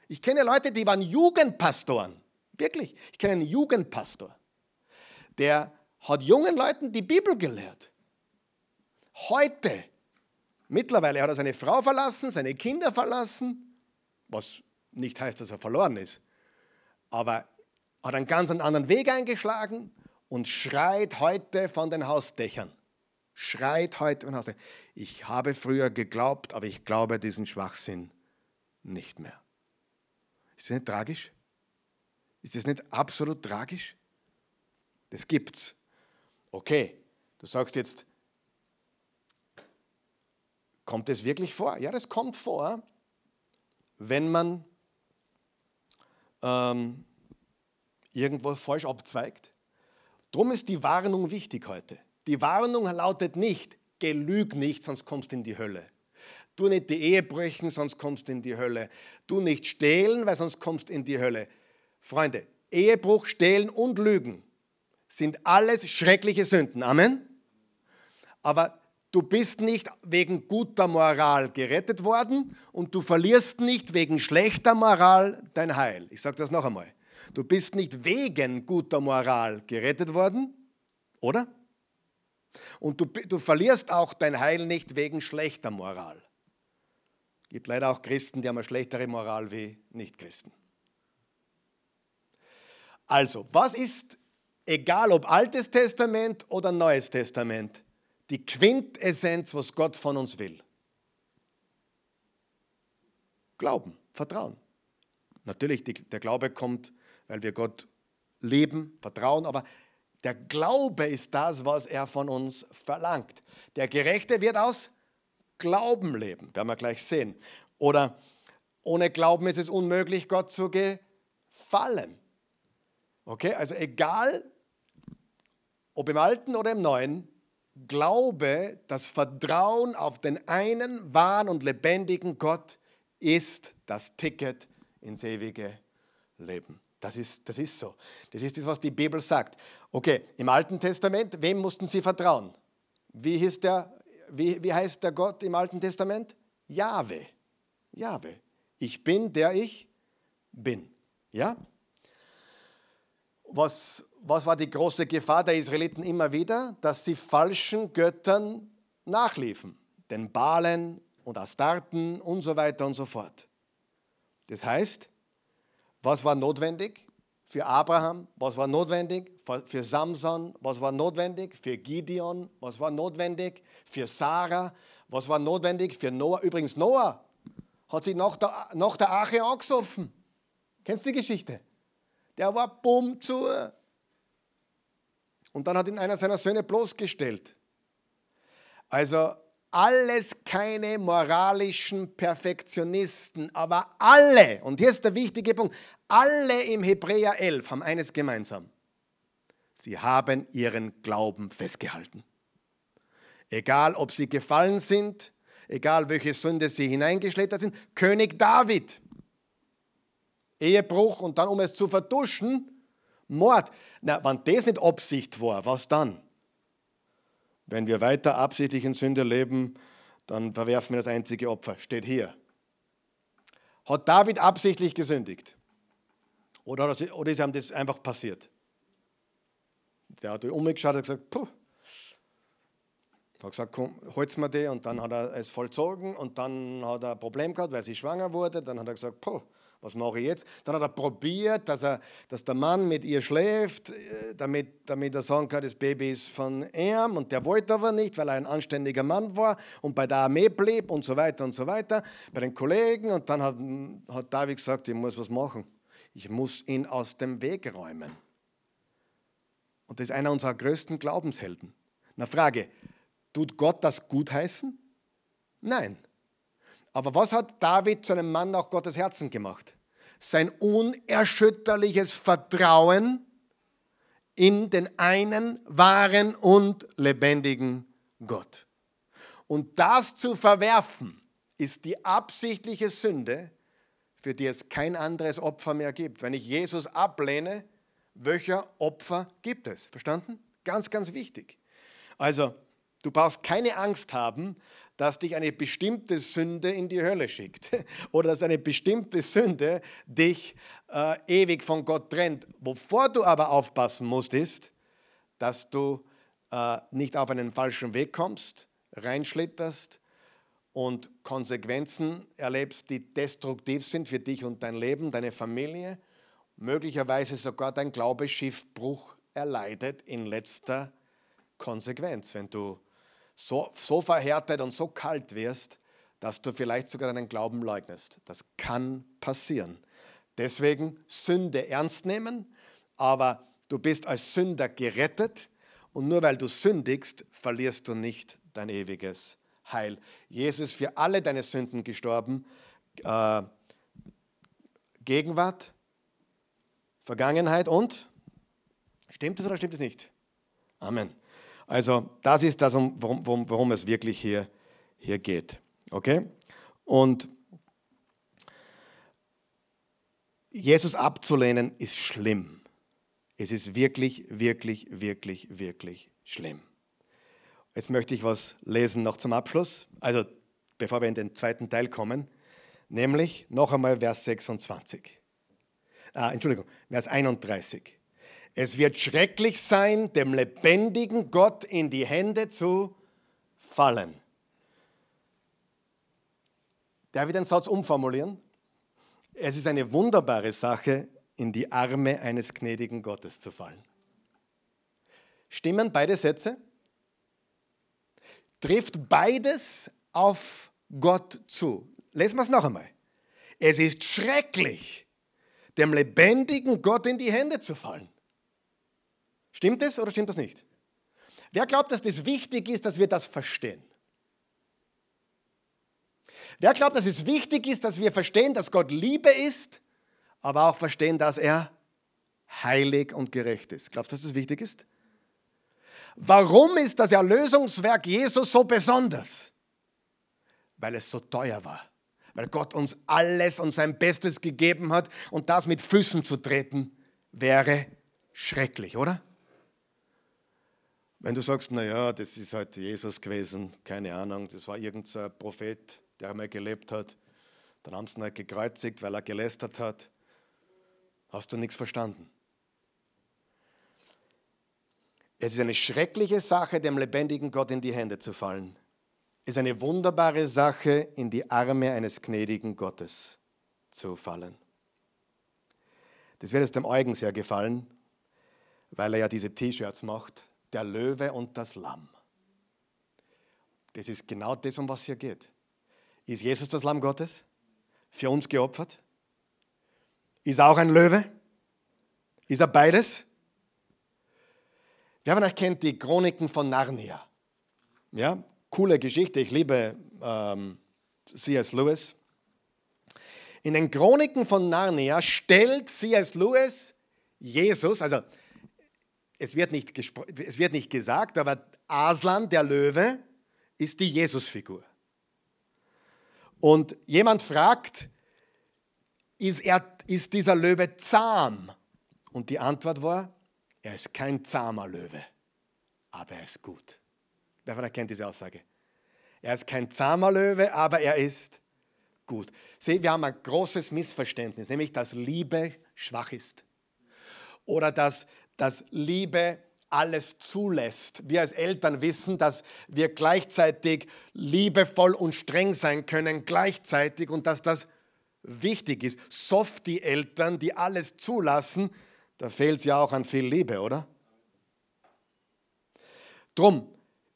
S1: Ich kenne Leute, die waren Jugendpastoren. Wirklich. Ich kenne einen Jugendpastor. Der hat jungen Leuten die Bibel gelehrt. Heute, mittlerweile hat er seine Frau verlassen, seine Kinder verlassen, was nicht heißt, dass er verloren ist, aber hat einen ganz anderen Weg eingeschlagen und schreit heute von den Hausdächern. Schreit heute von den Hausdächern. Ich habe früher geglaubt, aber ich glaube diesen Schwachsinn nicht mehr. Ist das nicht tragisch? Ist das nicht absolut tragisch? Das gibt's. Okay, du sagst jetzt, kommt es wirklich vor? Ja, das kommt vor, wenn man ähm, irgendwo falsch abzweigt. Drum ist die Warnung wichtig heute. Die Warnung lautet nicht, gelüg nicht, sonst kommst du in die Hölle. Du nicht die Ehe brechen, sonst kommst du in die Hölle. Du nicht stehlen, weil sonst kommst du in die Hölle. Freunde, Ehebruch, Stehlen und Lügen sind alles schreckliche Sünden. Amen. Aber du bist nicht wegen guter Moral gerettet worden und du verlierst nicht wegen schlechter Moral dein Heil. Ich sage das noch einmal. Du bist nicht wegen guter Moral gerettet worden, oder? Und du, du verlierst auch dein Heil nicht wegen schlechter Moral. Es gibt leider auch Christen, die haben eine schlechtere Moral wie Nichtchristen. Also, was ist egal ob Altes Testament oder Neues Testament, die Quintessenz, was Gott von uns will. Glauben, Vertrauen. Natürlich, die, der Glaube kommt, weil wir Gott lieben, vertrauen, aber der Glaube ist das, was er von uns verlangt. Der Gerechte wird aus Glauben leben, werden wir gleich sehen. Oder ohne Glauben ist es unmöglich, Gott zu gefallen. Okay, also egal, ob im Alten oder im Neuen, Glaube, das Vertrauen auf den einen wahren und lebendigen Gott ist das Ticket ins ewige Leben. Das ist, das ist so. Das ist das, was die Bibel sagt. Okay, im Alten Testament, wem mussten sie vertrauen? Wie, hieß der, wie, wie heißt der Gott im Alten Testament? Jahwe. Jahwe. Ich bin, der ich bin. Ja? Was, was war die große Gefahr der Israeliten immer wieder? Dass sie falschen Göttern nachliefen, den Balen und Astarten und so weiter und so fort. Das heißt, was war notwendig für Abraham? Was war notwendig für Samson? Was war notwendig für Gideon? Was war notwendig für Sarah? Was war notwendig für Noah? Übrigens, Noah hat sich nach der, nach der Arche angesoffen. Kennst du die Geschichte? Der war bumm zu. Und dann hat ihn einer seiner Söhne bloßgestellt. Also alles keine moralischen Perfektionisten, aber alle, und hier ist der wichtige Punkt, alle im Hebräer 11 haben eines gemeinsam. Sie haben ihren Glauben festgehalten. Egal, ob sie gefallen sind, egal welche Sünde sie hineingeschlittert sind, König David, Ehebruch und dann, um es zu vertuschen, Mord. Na, wenn das nicht Absicht war, was dann? Wenn wir weiter absichtlich in Sünde leben, dann verwerfen wir das einzige Opfer. Steht hier. Hat David absichtlich gesündigt? Oder, oder ist ihm das einfach passiert? Der hat umgeschaut und gesagt, puh. Hat gesagt, komm, hol's mir die. Und dann hat er es vollzogen und dann hat er ein Problem gehabt, weil sie schwanger wurde. Dann hat er gesagt, puh, was mache ich jetzt? Dann hat er probiert, dass, er, dass der Mann mit ihr schläft, äh, damit, damit er sagen kann, das Baby ist von ihm und der wollte aber nicht, weil er ein anständiger Mann war und bei der Armee blieb und so weiter und so weiter, bei den Kollegen und dann hat, hat David gesagt, ich muss was machen. Ich muss ihn aus dem Weg räumen. Und das ist einer unserer größten Glaubenshelden. Eine Frage, tut Gott das gutheißen? Nein. Aber was hat David zu einem Mann nach Gottes Herzen gemacht? Sein unerschütterliches Vertrauen in den einen wahren und lebendigen Gott. Und das zu verwerfen, ist die absichtliche Sünde, für die es kein anderes Opfer mehr gibt. Wenn ich Jesus ablehne, welcher Opfer gibt es? Verstanden? Ganz, ganz wichtig. Also, du brauchst keine Angst haben, dass dich eine bestimmte Sünde in die Hölle schickt *laughs* oder dass eine bestimmte Sünde dich äh, ewig von Gott trennt. Wovor du aber aufpassen musst, ist, dass du äh, nicht auf einen falschen Weg kommst, reinschlitterst und Konsequenzen erlebst, die destruktiv sind für dich und dein Leben, deine Familie, möglicherweise sogar dein Glaubeschiffbruch erleidet in letzter Konsequenz, wenn du so, so verhärtet und so kalt wirst, dass du vielleicht sogar deinen Glauben leugnest. Das kann passieren. Deswegen Sünde ernst nehmen, aber du bist als Sünder gerettet und nur weil du sündigst, verlierst du nicht dein ewiges Heil. Jesus für alle deine Sünden gestorben. Äh, Gegenwart, Vergangenheit und stimmt es oder stimmt es nicht? Amen. Also das ist das, worum, worum, worum es wirklich hier, hier geht. Okay? Und Jesus abzulehnen ist schlimm. Es ist wirklich, wirklich, wirklich, wirklich schlimm. Jetzt möchte ich was lesen noch zum Abschluss, also bevor wir in den zweiten Teil kommen, nämlich noch einmal Vers 26. Ah, Entschuldigung, Vers 31. Es wird schrecklich sein, dem lebendigen Gott in die Hände zu fallen. Darf ich den Satz umformulieren? Es ist eine wunderbare Sache, in die Arme eines gnädigen Gottes zu fallen. Stimmen beide Sätze? Trifft beides auf Gott zu? Lesen wir es noch einmal. Es ist schrecklich, dem lebendigen Gott in die Hände zu fallen. Stimmt es oder stimmt das nicht? Wer glaubt, dass das wichtig ist, dass wir das verstehen? Wer glaubt, dass es wichtig ist, dass wir verstehen, dass Gott Liebe ist, aber auch verstehen, dass er heilig und gerecht ist? Glaubt, dass das wichtig ist? Warum ist das Erlösungswerk Jesus so besonders? Weil es so teuer war. Weil Gott uns alles und sein Bestes gegeben hat und das mit Füßen zu treten wäre schrecklich, oder? Wenn du sagst, naja, das ist halt Jesus gewesen, keine Ahnung, das war irgendein Prophet, der einmal gelebt hat, dann haben sie ihn halt gekreuzigt, weil er gelästert hat, hast du nichts verstanden. Es ist eine schreckliche Sache, dem lebendigen Gott in die Hände zu fallen. Es ist eine wunderbare Sache, in die Arme eines gnädigen Gottes zu fallen. Das wird jetzt dem Eugen sehr gefallen, weil er ja diese T-Shirts macht der Löwe und das Lamm. Das ist genau das, um was hier geht. Ist Jesus das Lamm Gottes? Für uns geopfert? Ist er auch ein Löwe? Ist er beides? Wer von euch kennt die Chroniken von Narnia? Ja, coole Geschichte. Ich liebe ähm, C.S. Lewis. In den Chroniken von Narnia stellt C.S. Lewis Jesus, also es wird nicht, es wird nicht gesagt, aber Aslan, der Löwe, ist die Jesusfigur. Und jemand fragt, ist, er, ist dieser Löwe zahm? Und die Antwort war, er ist kein zahmer Löwe, aber er ist gut. Wer von euch kennt diese Aussage? Er ist kein zahmer Löwe, aber er ist gut. Seht, wir haben ein großes Missverständnis, nämlich dass Liebe schwach ist. Oder dass, dass Liebe alles zulässt. Wir als Eltern wissen, dass wir gleichzeitig liebevoll und streng sein können, gleichzeitig und dass das wichtig ist. Soft die Eltern, die alles zulassen, da fehlt es ja auch an viel Liebe, oder? Drum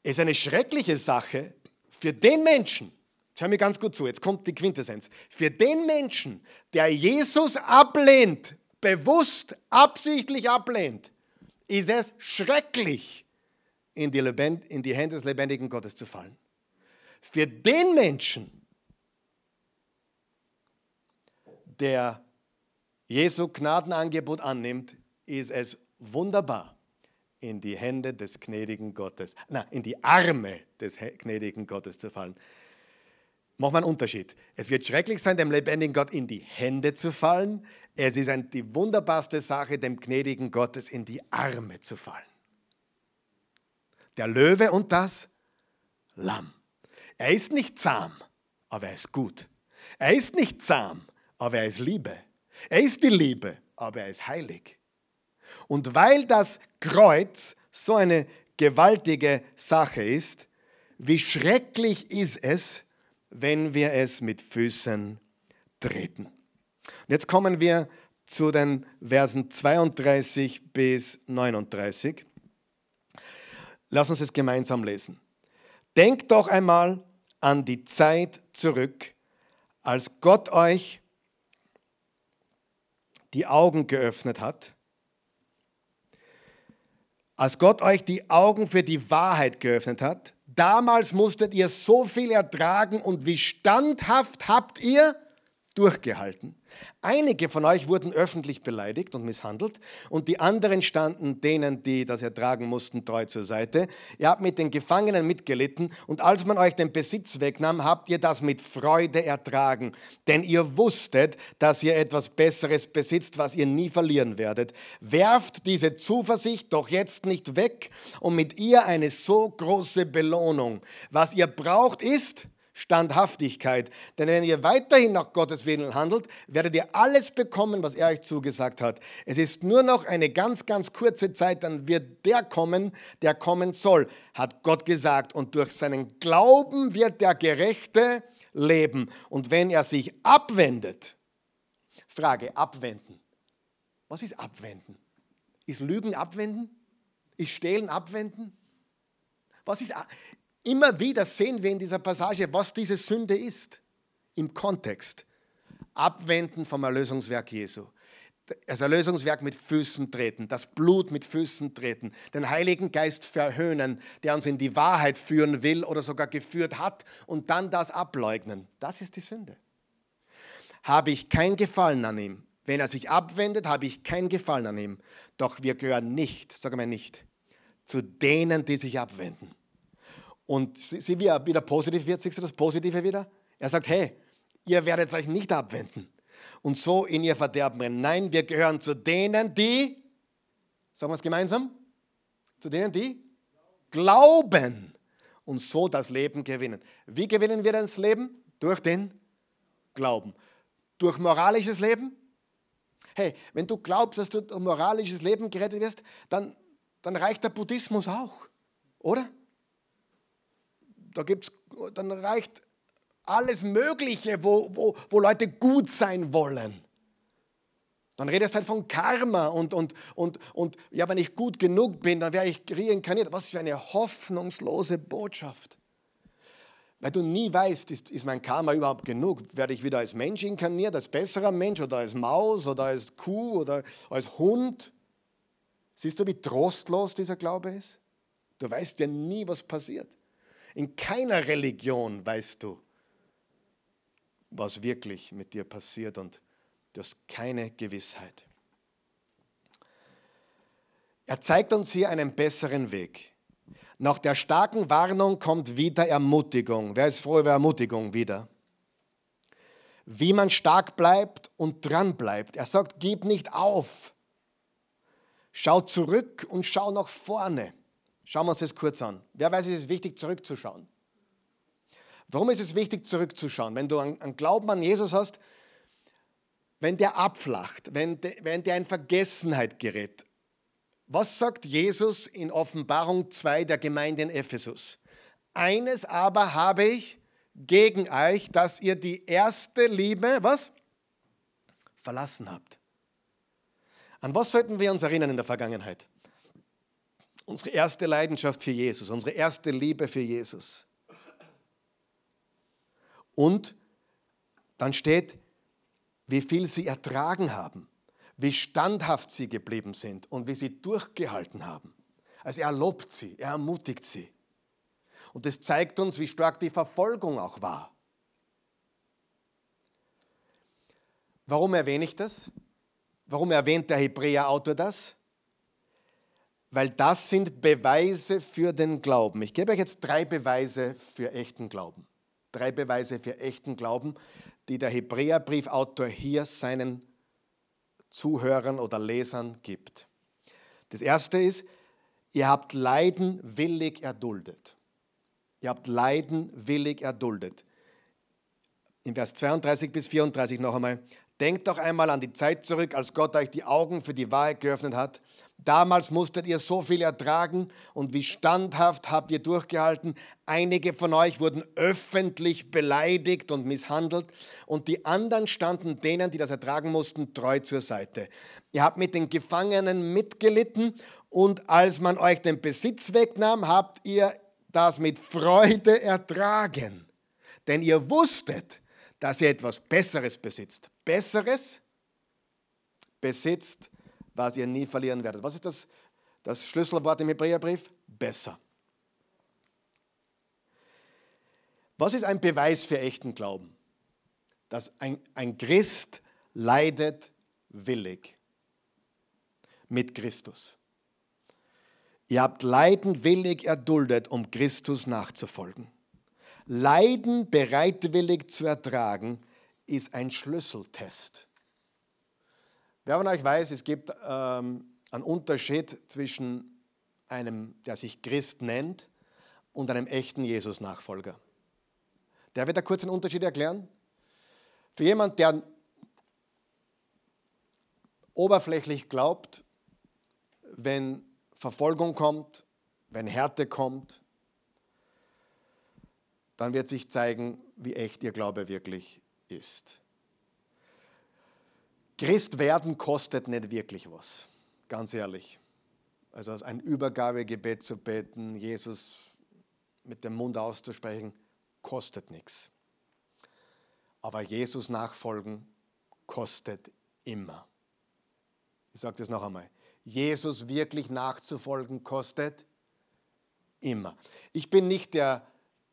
S1: ist eine schreckliche Sache für den Menschen, jetzt hör mir ganz gut zu, jetzt kommt die Quintessenz, für den Menschen, der Jesus ablehnt, bewusst, absichtlich ablehnt, ist es schrecklich, in die, Lebend, in die Hände des lebendigen Gottes zu fallen. Für den Menschen, der Jesu Gnadenangebot annimmt, ist es wunderbar, in die Hände des gnädigen Gottes, na, in die Arme des gnädigen Gottes zu fallen. Machen wir einen Unterschied. Es wird schrecklich sein, dem lebendigen Gott in die Hände zu fallen. Es ist ein, die wunderbarste Sache, dem gnädigen Gottes in die Arme zu fallen. Der Löwe und das Lamm. Er ist nicht zahm, aber er ist gut. Er ist nicht zahm, aber er ist Liebe. Er ist die Liebe, aber er ist heilig. Und weil das Kreuz so eine gewaltige Sache ist, wie schrecklich ist es, wenn wir es mit Füßen treten. Jetzt kommen wir zu den Versen 32 bis 39. Lass uns es gemeinsam lesen. Denkt doch einmal an die Zeit zurück, als Gott euch die Augen geöffnet hat, als Gott euch die Augen für die Wahrheit geöffnet hat. Damals musstet ihr so viel ertragen und wie standhaft habt ihr durchgehalten. Einige von euch wurden öffentlich beleidigt und misshandelt und die anderen standen denen, die das ertragen mussten, treu zur Seite. Ihr habt mit den Gefangenen mitgelitten und als man euch den Besitz wegnahm, habt ihr das mit Freude ertragen, denn ihr wusstet, dass ihr etwas Besseres besitzt, was ihr nie verlieren werdet. Werft diese Zuversicht doch jetzt nicht weg und mit ihr eine so große Belohnung. Was ihr braucht ist, Standhaftigkeit. Denn wenn ihr weiterhin nach Gottes Willen handelt, werdet ihr alles bekommen, was er euch zugesagt hat. Es ist nur noch eine ganz, ganz kurze Zeit, dann wird der kommen, der kommen soll, hat Gott gesagt. Und durch seinen Glauben wird der Gerechte leben. Und wenn er sich abwendet, Frage, abwenden. Was ist abwenden? Ist Lügen abwenden? Ist Stehlen abwenden? Was ist, Immer wieder sehen wir in dieser Passage, was diese Sünde ist. Im Kontext. Abwenden vom Erlösungswerk Jesu. Das Erlösungswerk mit Füßen treten, das Blut mit Füßen treten, den Heiligen Geist verhöhnen, der uns in die Wahrheit führen will oder sogar geführt hat und dann das ableugnen. Das ist die Sünde. Habe ich kein Gefallen an ihm. Wenn er sich abwendet, habe ich kein Gefallen an ihm. Doch wir gehören nicht, sage mal nicht, zu denen, die sich abwenden. Und sieh, wie er wieder positiv wird, siehst du das Positive wieder? Er sagt, hey, ihr werdet euch nicht abwenden und so in ihr Verderben rennen. Nein, wir gehören zu denen, die, sagen wir es gemeinsam, zu denen, die glauben und so das Leben gewinnen. Wie gewinnen wir das Leben? Durch den Glauben. Durch moralisches Leben? Hey, wenn du glaubst, dass du durch moralisches Leben gerettet wirst, dann, dann reicht der Buddhismus auch, oder? Da gibt's, dann reicht alles Mögliche, wo, wo, wo Leute gut sein wollen. Dann redest du halt von Karma und, und, und, und ja, wenn ich gut genug bin, dann wäre ich reinkarniert. Was für eine hoffnungslose Botschaft. Weil du nie weißt, ist, ist mein Karma überhaupt genug? Werde ich wieder als Mensch inkarniert, als besserer Mensch oder als Maus oder als Kuh oder als Hund? Siehst du, wie trostlos dieser Glaube ist? Du weißt ja nie, was passiert. In keiner Religion weißt du, was wirklich mit dir passiert und du hast keine Gewissheit. Er zeigt uns hier einen besseren Weg. Nach der starken Warnung kommt wieder Ermutigung. Wer ist froh über Ermutigung wieder? Wie man stark bleibt und dran bleibt. Er sagt, gib nicht auf. Schau zurück und schau nach vorne. Schauen wir uns das kurz an. Wer weiß, es ist wichtig, zurückzuschauen. Warum ist es wichtig, zurückzuschauen? Wenn du einen Glauben an Jesus hast, wenn der abflacht, wenn, de, wenn der in Vergessenheit gerät, was sagt Jesus in Offenbarung 2 der Gemeinde in Ephesus? Eines aber habe ich gegen euch, dass ihr die erste Liebe, was? Verlassen habt. An was sollten wir uns erinnern in der Vergangenheit? Unsere erste Leidenschaft für Jesus, unsere erste Liebe für Jesus. Und dann steht, wie viel sie ertragen haben, wie standhaft sie geblieben sind und wie sie durchgehalten haben. Also er lobt sie, er ermutigt sie. Und das zeigt uns, wie stark die Verfolgung auch war. Warum erwähne ich das? Warum erwähnt der Hebräer-Autor das? Weil das sind Beweise für den Glauben. Ich gebe euch jetzt drei Beweise für echten Glauben. Drei Beweise für echten Glauben, die der Hebräerbriefautor hier seinen Zuhörern oder Lesern gibt. Das erste ist, ihr habt Leiden willig erduldet. Ihr habt Leiden willig erduldet. In Vers 32 bis 34 noch einmal. Denkt doch einmal an die Zeit zurück, als Gott euch die Augen für die Wahrheit geöffnet hat. Damals musstet ihr so viel ertragen und wie standhaft habt ihr durchgehalten. Einige von euch wurden öffentlich beleidigt und misshandelt und die anderen standen denen, die das ertragen mussten, treu zur Seite. Ihr habt mit den Gefangenen mitgelitten und als man euch den Besitz wegnahm, habt ihr das mit Freude ertragen. Denn ihr wusstet, dass ihr etwas Besseres besitzt. Besseres besitzt, was ihr nie verlieren werdet. Was ist das, das Schlüsselwort im Hebräerbrief? Besser. Was ist ein Beweis für echten Glauben? Dass ein, ein Christ leidet willig mit Christus. Ihr habt Leiden willig erduldet, um Christus nachzufolgen. Leiden bereitwillig zu ertragen, ist ein Schlüsseltest. Wer von euch weiß, es gibt ähm, einen Unterschied zwischen einem, der sich Christ nennt, und einem echten Jesus-Nachfolger. Der wird da kurz einen Unterschied erklären. Für jemanden, der oberflächlich glaubt, wenn Verfolgung kommt, wenn Härte kommt, dann wird sich zeigen, wie echt ihr Glaube wirklich ist. Christ werden kostet nicht wirklich was, ganz ehrlich. Also ein Übergabegebet zu beten, Jesus mit dem Mund auszusprechen, kostet nichts. Aber Jesus nachfolgen kostet immer. Ich sage das noch einmal. Jesus wirklich nachzufolgen, kostet immer. Ich bin nicht der,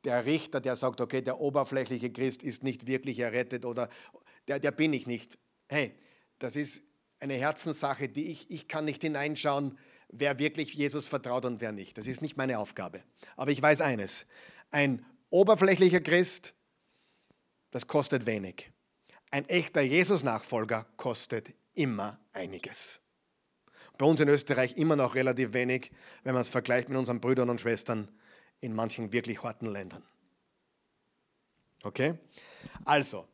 S1: der Richter, der sagt, okay, der oberflächliche Christ ist nicht wirklich errettet oder der, der bin ich nicht. Hey, das ist eine Herzenssache, die ich, ich kann nicht hineinschauen, wer wirklich Jesus vertraut und wer nicht. Das ist nicht meine Aufgabe. Aber ich weiß eines, ein oberflächlicher Christ, das kostet wenig. Ein echter Jesus-Nachfolger kostet immer einiges bei uns in Österreich immer noch relativ wenig, wenn man es vergleicht mit unseren Brüdern und Schwestern in manchen wirklich harten Ländern. Okay? Also,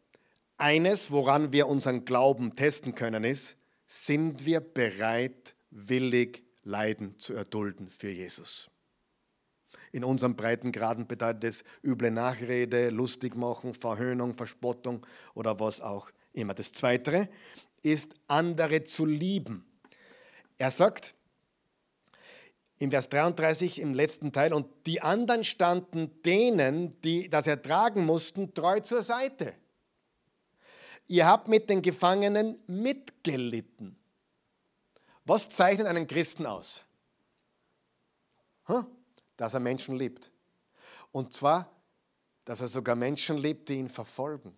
S1: eines, woran wir unseren Glauben testen können, ist, sind wir bereit, willig Leiden zu erdulden für Jesus? In unserem Breitengraden bedeutet es üble Nachrede, lustig machen, Verhöhnung, Verspottung oder was auch immer. Das Zweite ist, andere zu lieben. Er sagt im Vers 33 im letzten Teil, und die anderen standen denen, die das ertragen mussten, treu zur Seite. Ihr habt mit den Gefangenen mitgelitten. Was zeichnet einen Christen aus? Dass er Menschen liebt. Und zwar, dass er sogar Menschen liebt, die ihn verfolgen.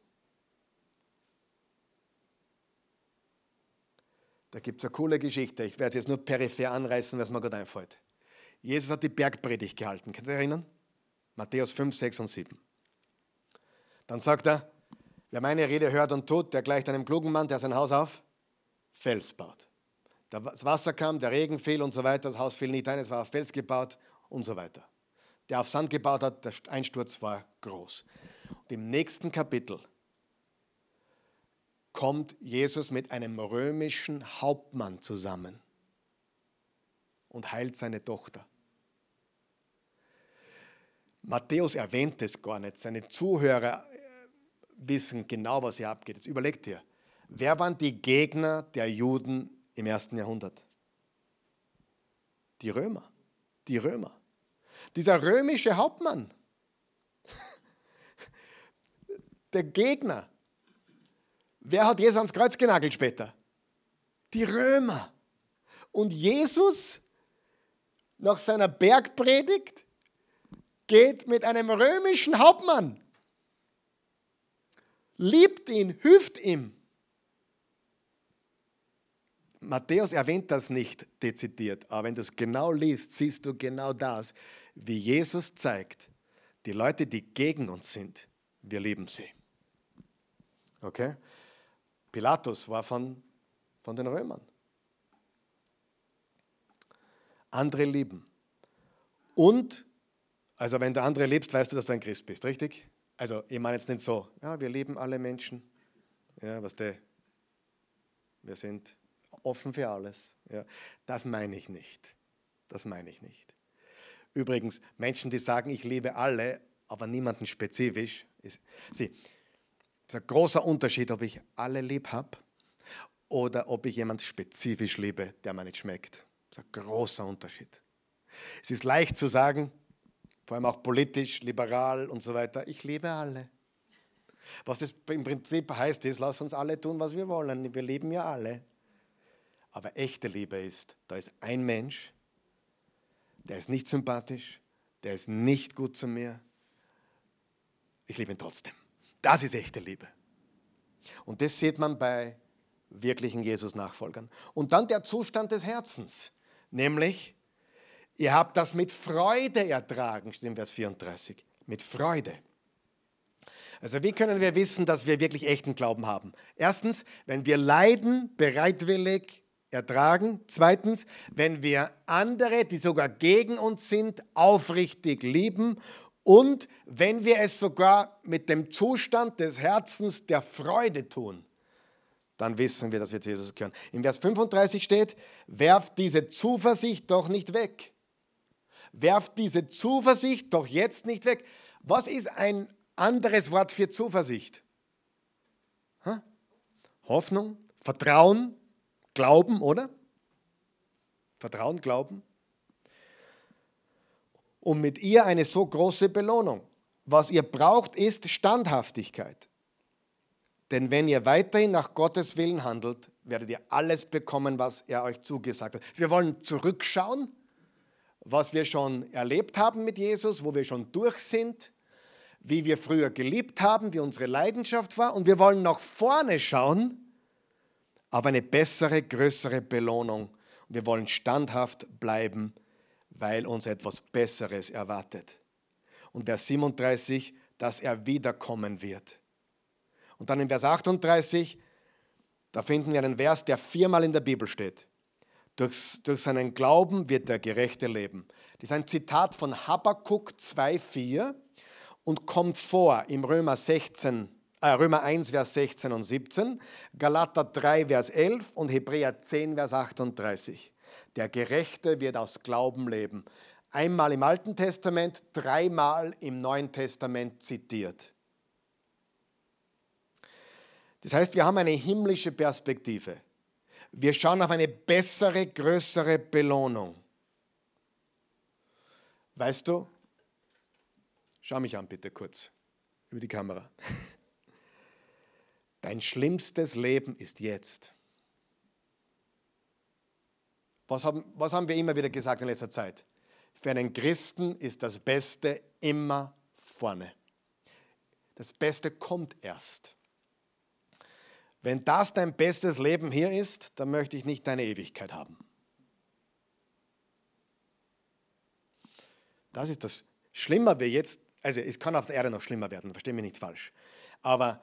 S1: Da gibt es eine coole Geschichte. Ich werde es jetzt nur peripher anreißen, was mir gerade einfällt. Jesus hat die Bergpredigt gehalten. Könnt ihr euch erinnern? Matthäus 5, 6 und 7. Dann sagt er, wer meine Rede hört und tut, der gleicht einem klugen Mann, der sein Haus auf Fels baut. Das Wasser kam, der Regen fiel und so weiter, das Haus fiel nicht ein, es war auf Fels gebaut und so weiter. Der auf Sand gebaut hat, der Einsturz war groß. Und im nächsten Kapitel kommt Jesus mit einem römischen Hauptmann zusammen und heilt seine Tochter. Matthäus erwähnt es gar nicht. Seine Zuhörer wissen genau, was hier abgeht. Jetzt überlegt ihr, wer waren die Gegner der Juden im ersten Jahrhundert? Die Römer. Die Römer. Dieser römische Hauptmann, *laughs* der Gegner. Wer hat Jesus ans Kreuz genagelt später? Die Römer. Und Jesus, nach seiner Bergpredigt, geht mit einem römischen Hauptmann, liebt ihn, hilft ihm. Matthäus erwähnt das nicht dezidiert, aber wenn du es genau liest, siehst du genau das, wie Jesus zeigt, die Leute, die gegen uns sind, wir lieben sie. Okay? Pilatus war von, von den Römern. Andere lieben. Und, also wenn du andere liebst, weißt du, dass du ein Christ bist, richtig? Also ich meine jetzt nicht so, ja, wir lieben alle Menschen. Ja, was der, wir sind offen für alles. Ja, das meine ich nicht. Das meine ich nicht. Übrigens, Menschen, die sagen, ich liebe alle, aber niemanden spezifisch, ist, sie, ist ein großer Unterschied, ob ich alle lieb habe oder ob ich jemanden spezifisch liebe, der mir nicht schmeckt. Das ist ein großer Unterschied. Es ist leicht zu sagen, vor allem auch politisch, liberal und so weiter, ich liebe alle. Was das im Prinzip heißt, ist, lass uns alle tun, was wir wollen. Wir lieben ja alle. Aber echte Liebe ist, da ist ein Mensch, der ist nicht sympathisch, der ist nicht gut zu mir. Ich liebe ihn trotzdem. Das ist echte Liebe. Und das sieht man bei wirklichen Jesus-Nachfolgern. Und dann der Zustand des Herzens, nämlich, ihr habt das mit Freude ertragen, steht im Vers 34. Mit Freude. Also wie können wir wissen, dass wir wirklich echten Glauben haben? Erstens, wenn wir Leiden bereitwillig ertragen. Zweitens, wenn wir andere, die sogar gegen uns sind, aufrichtig lieben. Und wenn wir es sogar mit dem Zustand des Herzens der Freude tun, dann wissen wir, dass wir zu Jesus gehören. Im Vers 35 steht, werft diese Zuversicht doch nicht weg. Werft diese Zuversicht doch jetzt nicht weg. Was ist ein anderes Wort für Zuversicht? Hoffnung, Vertrauen, Glauben, oder? Vertrauen, Glauben. Und mit ihr eine so große Belohnung. Was ihr braucht, ist Standhaftigkeit. Denn wenn ihr weiterhin nach Gottes Willen handelt, werdet ihr alles bekommen, was er euch zugesagt hat. Wir wollen zurückschauen, was wir schon erlebt haben mit Jesus, wo wir schon durch sind, wie wir früher geliebt haben, wie unsere Leidenschaft war. Und wir wollen nach vorne schauen, auf eine bessere, größere Belohnung. Wir wollen standhaft bleiben, weil uns etwas Besseres erwartet. Und Vers 37, dass er wiederkommen wird. Und dann in Vers 38, da finden wir einen Vers, der viermal in der Bibel steht. Durch, durch seinen Glauben wird der Gerechte leben. Das ist ein Zitat von Habakkuk 2,4 und kommt vor im Römer 16, äh, Römer 1, Vers 16 und 17, Galater 3, Vers 11 und Hebräer 10, Vers 38. Der Gerechte wird aus Glauben leben. Einmal im Alten Testament, dreimal im Neuen Testament zitiert. Das heißt, wir haben eine himmlische Perspektive. Wir schauen auf eine bessere, größere Belohnung. Weißt du, schau mich an bitte kurz über die Kamera. *laughs* Dein schlimmstes Leben ist jetzt. Was haben, was haben wir immer wieder gesagt in letzter Zeit? Für einen Christen ist das Beste immer vorne. Das Beste kommt erst. Wenn das dein bestes Leben hier ist, dann möchte ich nicht deine Ewigkeit haben. Das ist das Schlimmer wie jetzt, also es kann auf der Erde noch schlimmer werden, verstehe mich nicht falsch. Aber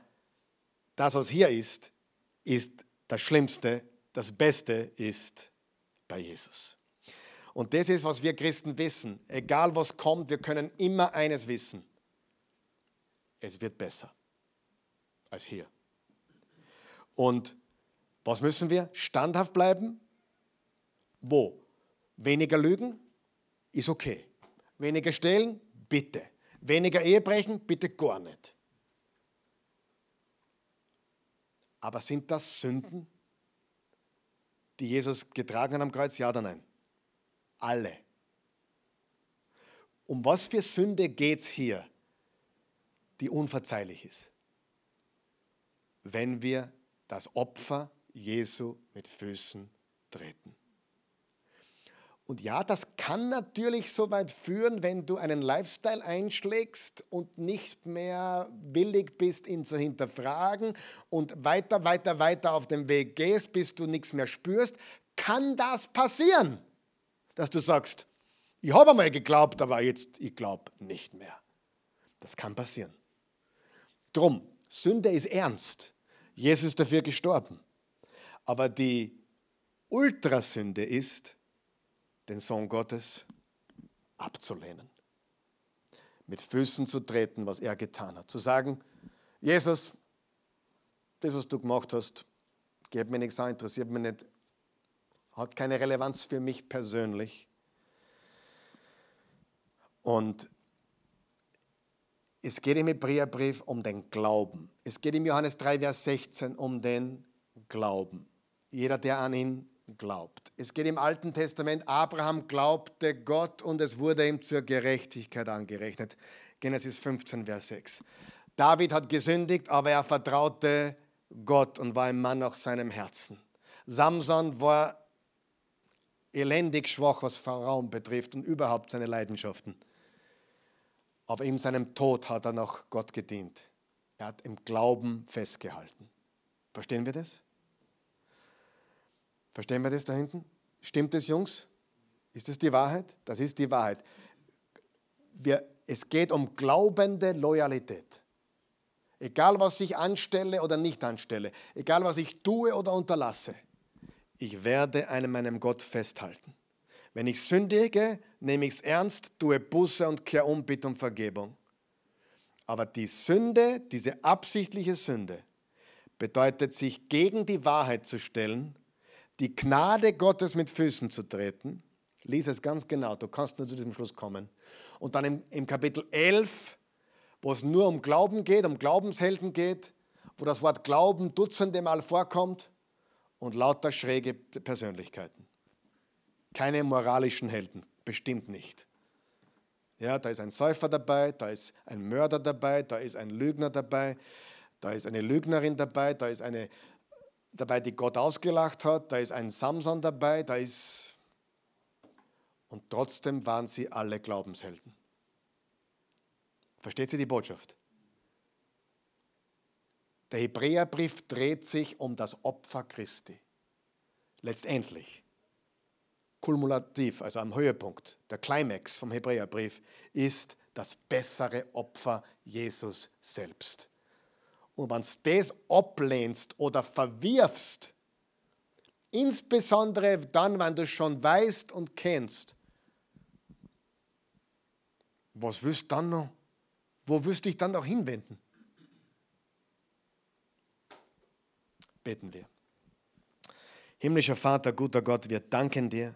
S1: das, was hier ist, ist das Schlimmste, das Beste ist bei Jesus. Und das ist, was wir Christen wissen. Egal was kommt, wir können immer eines wissen. Es wird besser als hier. Und was müssen wir? Standhaft bleiben. Wo? Weniger lügen? Ist okay. Weniger stehlen? Bitte. Weniger Ehebrechen? Bitte gar nicht. Aber sind das Sünden, die Jesus getragen hat am Kreuz? Ja oder nein? Alle. Um was für Sünde geht es hier, die unverzeihlich ist? Wenn wir das Opfer Jesu mit Füßen treten. Und ja, das kann natürlich so weit führen, wenn du einen Lifestyle einschlägst und nicht mehr willig bist, ihn zu hinterfragen und weiter, weiter, weiter auf dem Weg gehst, bis du nichts mehr spürst, kann das passieren, dass du sagst, ich habe einmal geglaubt, aber jetzt, ich glaube nicht mehr. Das kann passieren. Drum, Sünde ist ernst. Jesus ist dafür gestorben. Aber die Ultrasünde ist, den Sohn Gottes abzulehnen, mit Füßen zu treten, was er getan hat, zu sagen, Jesus, das, was du gemacht hast, geht mir nichts an, interessiert mich nicht, hat keine Relevanz für mich persönlich. Und es geht im Hebräerbrief um den Glauben. Es geht im Johannes 3, Vers 16 um den Glauben. Jeder, der an ihn glaubt. Es geht im Alten Testament, Abraham glaubte Gott und es wurde ihm zur Gerechtigkeit angerechnet. Genesis 15, Vers 6. David hat gesündigt, aber er vertraute Gott und war ein Mann nach seinem Herzen. Samson war elendig schwach, was Frauen betrifft und überhaupt seine Leidenschaften. Aber in seinem Tod hat er noch Gott gedient. Er hat im Glauben festgehalten. Verstehen wir das? Verstehen wir das da hinten? Stimmt das, Jungs? Ist das die Wahrheit? Das ist die Wahrheit. Wir, es geht um glaubende Loyalität. Egal, was ich anstelle oder nicht anstelle, egal, was ich tue oder unterlasse, ich werde an meinem Gott festhalten. Wenn ich sündige, nehme ich es ernst, tue Buße und kehre um, bitte um Vergebung. Aber die Sünde, diese absichtliche Sünde, bedeutet, sich gegen die Wahrheit zu stellen die Gnade Gottes mit Füßen zu treten. Lies es ganz genau, du kannst nur zu diesem Schluss kommen. Und dann im, im Kapitel 11, wo es nur um Glauben geht, um Glaubenshelden geht, wo das Wort Glauben dutzende Mal vorkommt und lauter schräge Persönlichkeiten. Keine moralischen Helden, bestimmt nicht. Ja, da ist ein Säufer dabei, da ist ein Mörder dabei, da ist ein Lügner dabei, da ist eine Lügnerin dabei, da ist eine dabei, die Gott ausgelacht hat, da ist ein Samson dabei, da ist... Und trotzdem waren sie alle Glaubenshelden. Versteht sie die Botschaft? Der Hebräerbrief dreht sich um das Opfer Christi. Letztendlich, kumulativ, also am Höhepunkt, der Climax vom Hebräerbrief ist das bessere Opfer Jesus selbst. Und wenn du das ablehnst oder verwirfst, insbesondere dann, wenn du es schon weißt und kennst, was willst du dann noch? Wo willst du dich dann noch hinwenden? Beten wir. Himmlischer Vater, guter Gott, wir danken dir.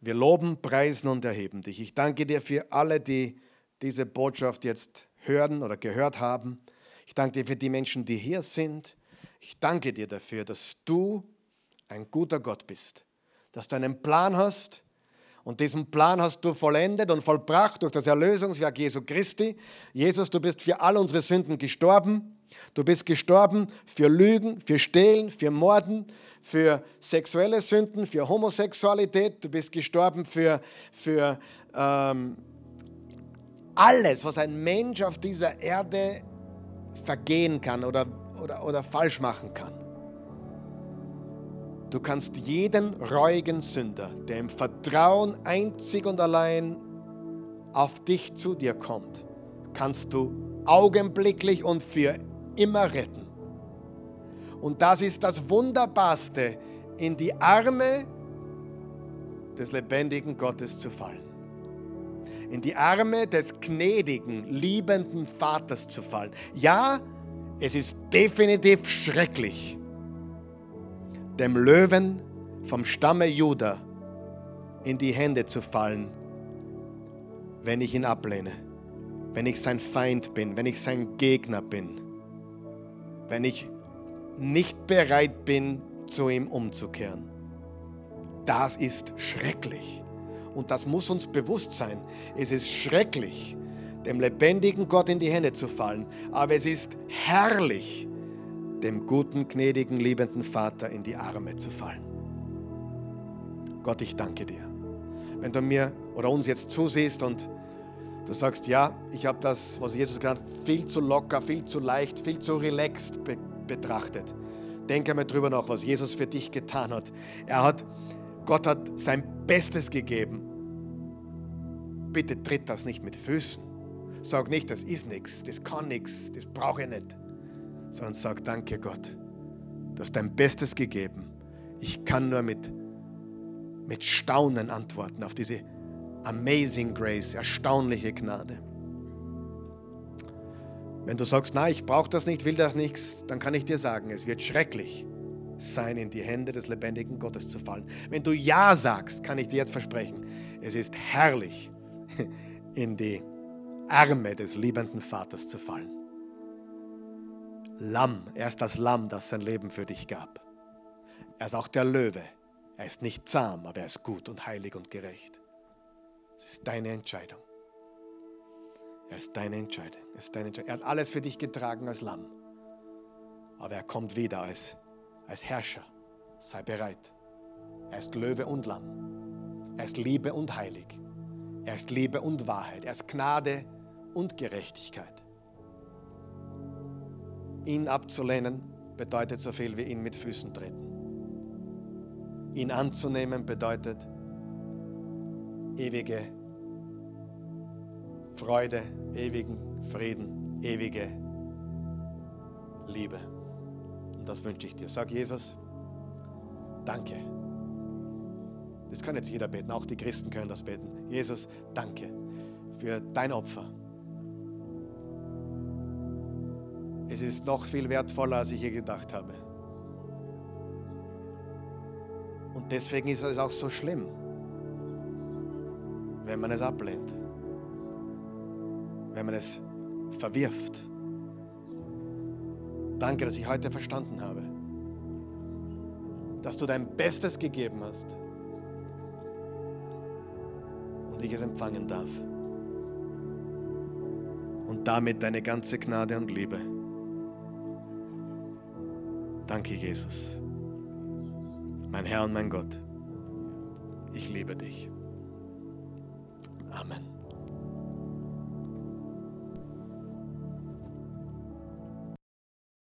S1: Wir loben, preisen und erheben dich. Ich danke dir für alle, die diese Botschaft jetzt hören oder gehört haben. Ich danke dir für die Menschen, die hier sind. Ich danke dir dafür, dass du ein guter Gott bist, dass du einen Plan hast und diesen Plan hast du vollendet und vollbracht durch das Erlösungswerk Jesu Christi. Jesus, du bist für all unsere Sünden gestorben. Du bist gestorben für Lügen, für Stehlen, für Morden, für sexuelle Sünden, für Homosexualität. Du bist gestorben für, für ähm, alles, was ein Mensch auf dieser Erde vergehen kann oder, oder, oder falsch machen kann. Du kannst jeden reuigen Sünder, der im Vertrauen einzig und allein auf dich zu dir kommt, kannst du augenblicklich und für immer retten. Und das ist das Wunderbarste, in die Arme des lebendigen Gottes zu fallen. In die Arme des gnädigen, liebenden Vaters zu fallen. Ja, es ist definitiv schrecklich, dem Löwen vom Stamme Juda in die Hände zu fallen, wenn ich ihn ablehne, wenn ich sein Feind bin, wenn ich sein Gegner bin, wenn ich nicht bereit bin, zu ihm umzukehren. Das ist schrecklich. Und das muss uns bewusst sein. Es ist schrecklich, dem lebendigen Gott in die Hände zu fallen. Aber es ist herrlich, dem guten, gnädigen, liebenden Vater in die Arme zu fallen. Gott, ich danke dir. Wenn du mir oder uns jetzt zusiehst und du sagst, ja, ich habe das, was Jesus gerade viel zu locker, viel zu leicht, viel zu relaxed be betrachtet. Denke einmal drüber nach, was Jesus für dich getan hat. Er hat, Gott hat sein Bestes gegeben. Bitte tritt das nicht mit Füßen. Sag nicht, das ist nichts, das kann nichts, das brauche ich nicht. Sondern sag, danke Gott, du hast dein Bestes gegeben. Ich kann nur mit, mit Staunen antworten auf diese Amazing Grace, erstaunliche Gnade. Wenn du sagst, nein, ich brauche das nicht, will das nichts, dann kann ich dir sagen, es wird schrecklich sein, in die Hände des lebendigen Gottes zu fallen. Wenn du Ja sagst, kann ich dir jetzt versprechen, es ist herrlich, *laughs* in die Arme des liebenden Vaters zu fallen. Lamm, er ist das Lamm, das sein Leben für dich gab. Er ist auch der Löwe. Er ist nicht zahm, aber er ist gut und heilig und gerecht. Es ist deine Entscheidung. Er ist deine Entscheidung. Er, ist deine Entscheidung. er hat alles für dich getragen als Lamm. Aber er kommt wieder als, als Herrscher. Sei bereit. Er ist Löwe und Lamm. Er ist Liebe und heilig. Er ist Liebe und Wahrheit. Er ist Gnade und Gerechtigkeit. Ihn abzulehnen bedeutet so viel wie ihn mit Füßen treten. Ihn anzunehmen bedeutet ewige Freude, ewigen Frieden, ewige Liebe. Und das wünsche ich dir. Sag Jesus, danke. Das kann jetzt jeder beten, auch die Christen können das beten. Jesus, danke für dein Opfer. Es ist noch viel wertvoller, als ich je gedacht habe. Und deswegen ist es auch so schlimm, wenn man es ablehnt wenn man es verwirft. Danke, dass ich heute verstanden habe, dass du dein Bestes gegeben hast und ich es empfangen darf. Und damit deine ganze Gnade und Liebe. Danke, Jesus. Mein Herr und mein Gott, ich liebe dich. Amen.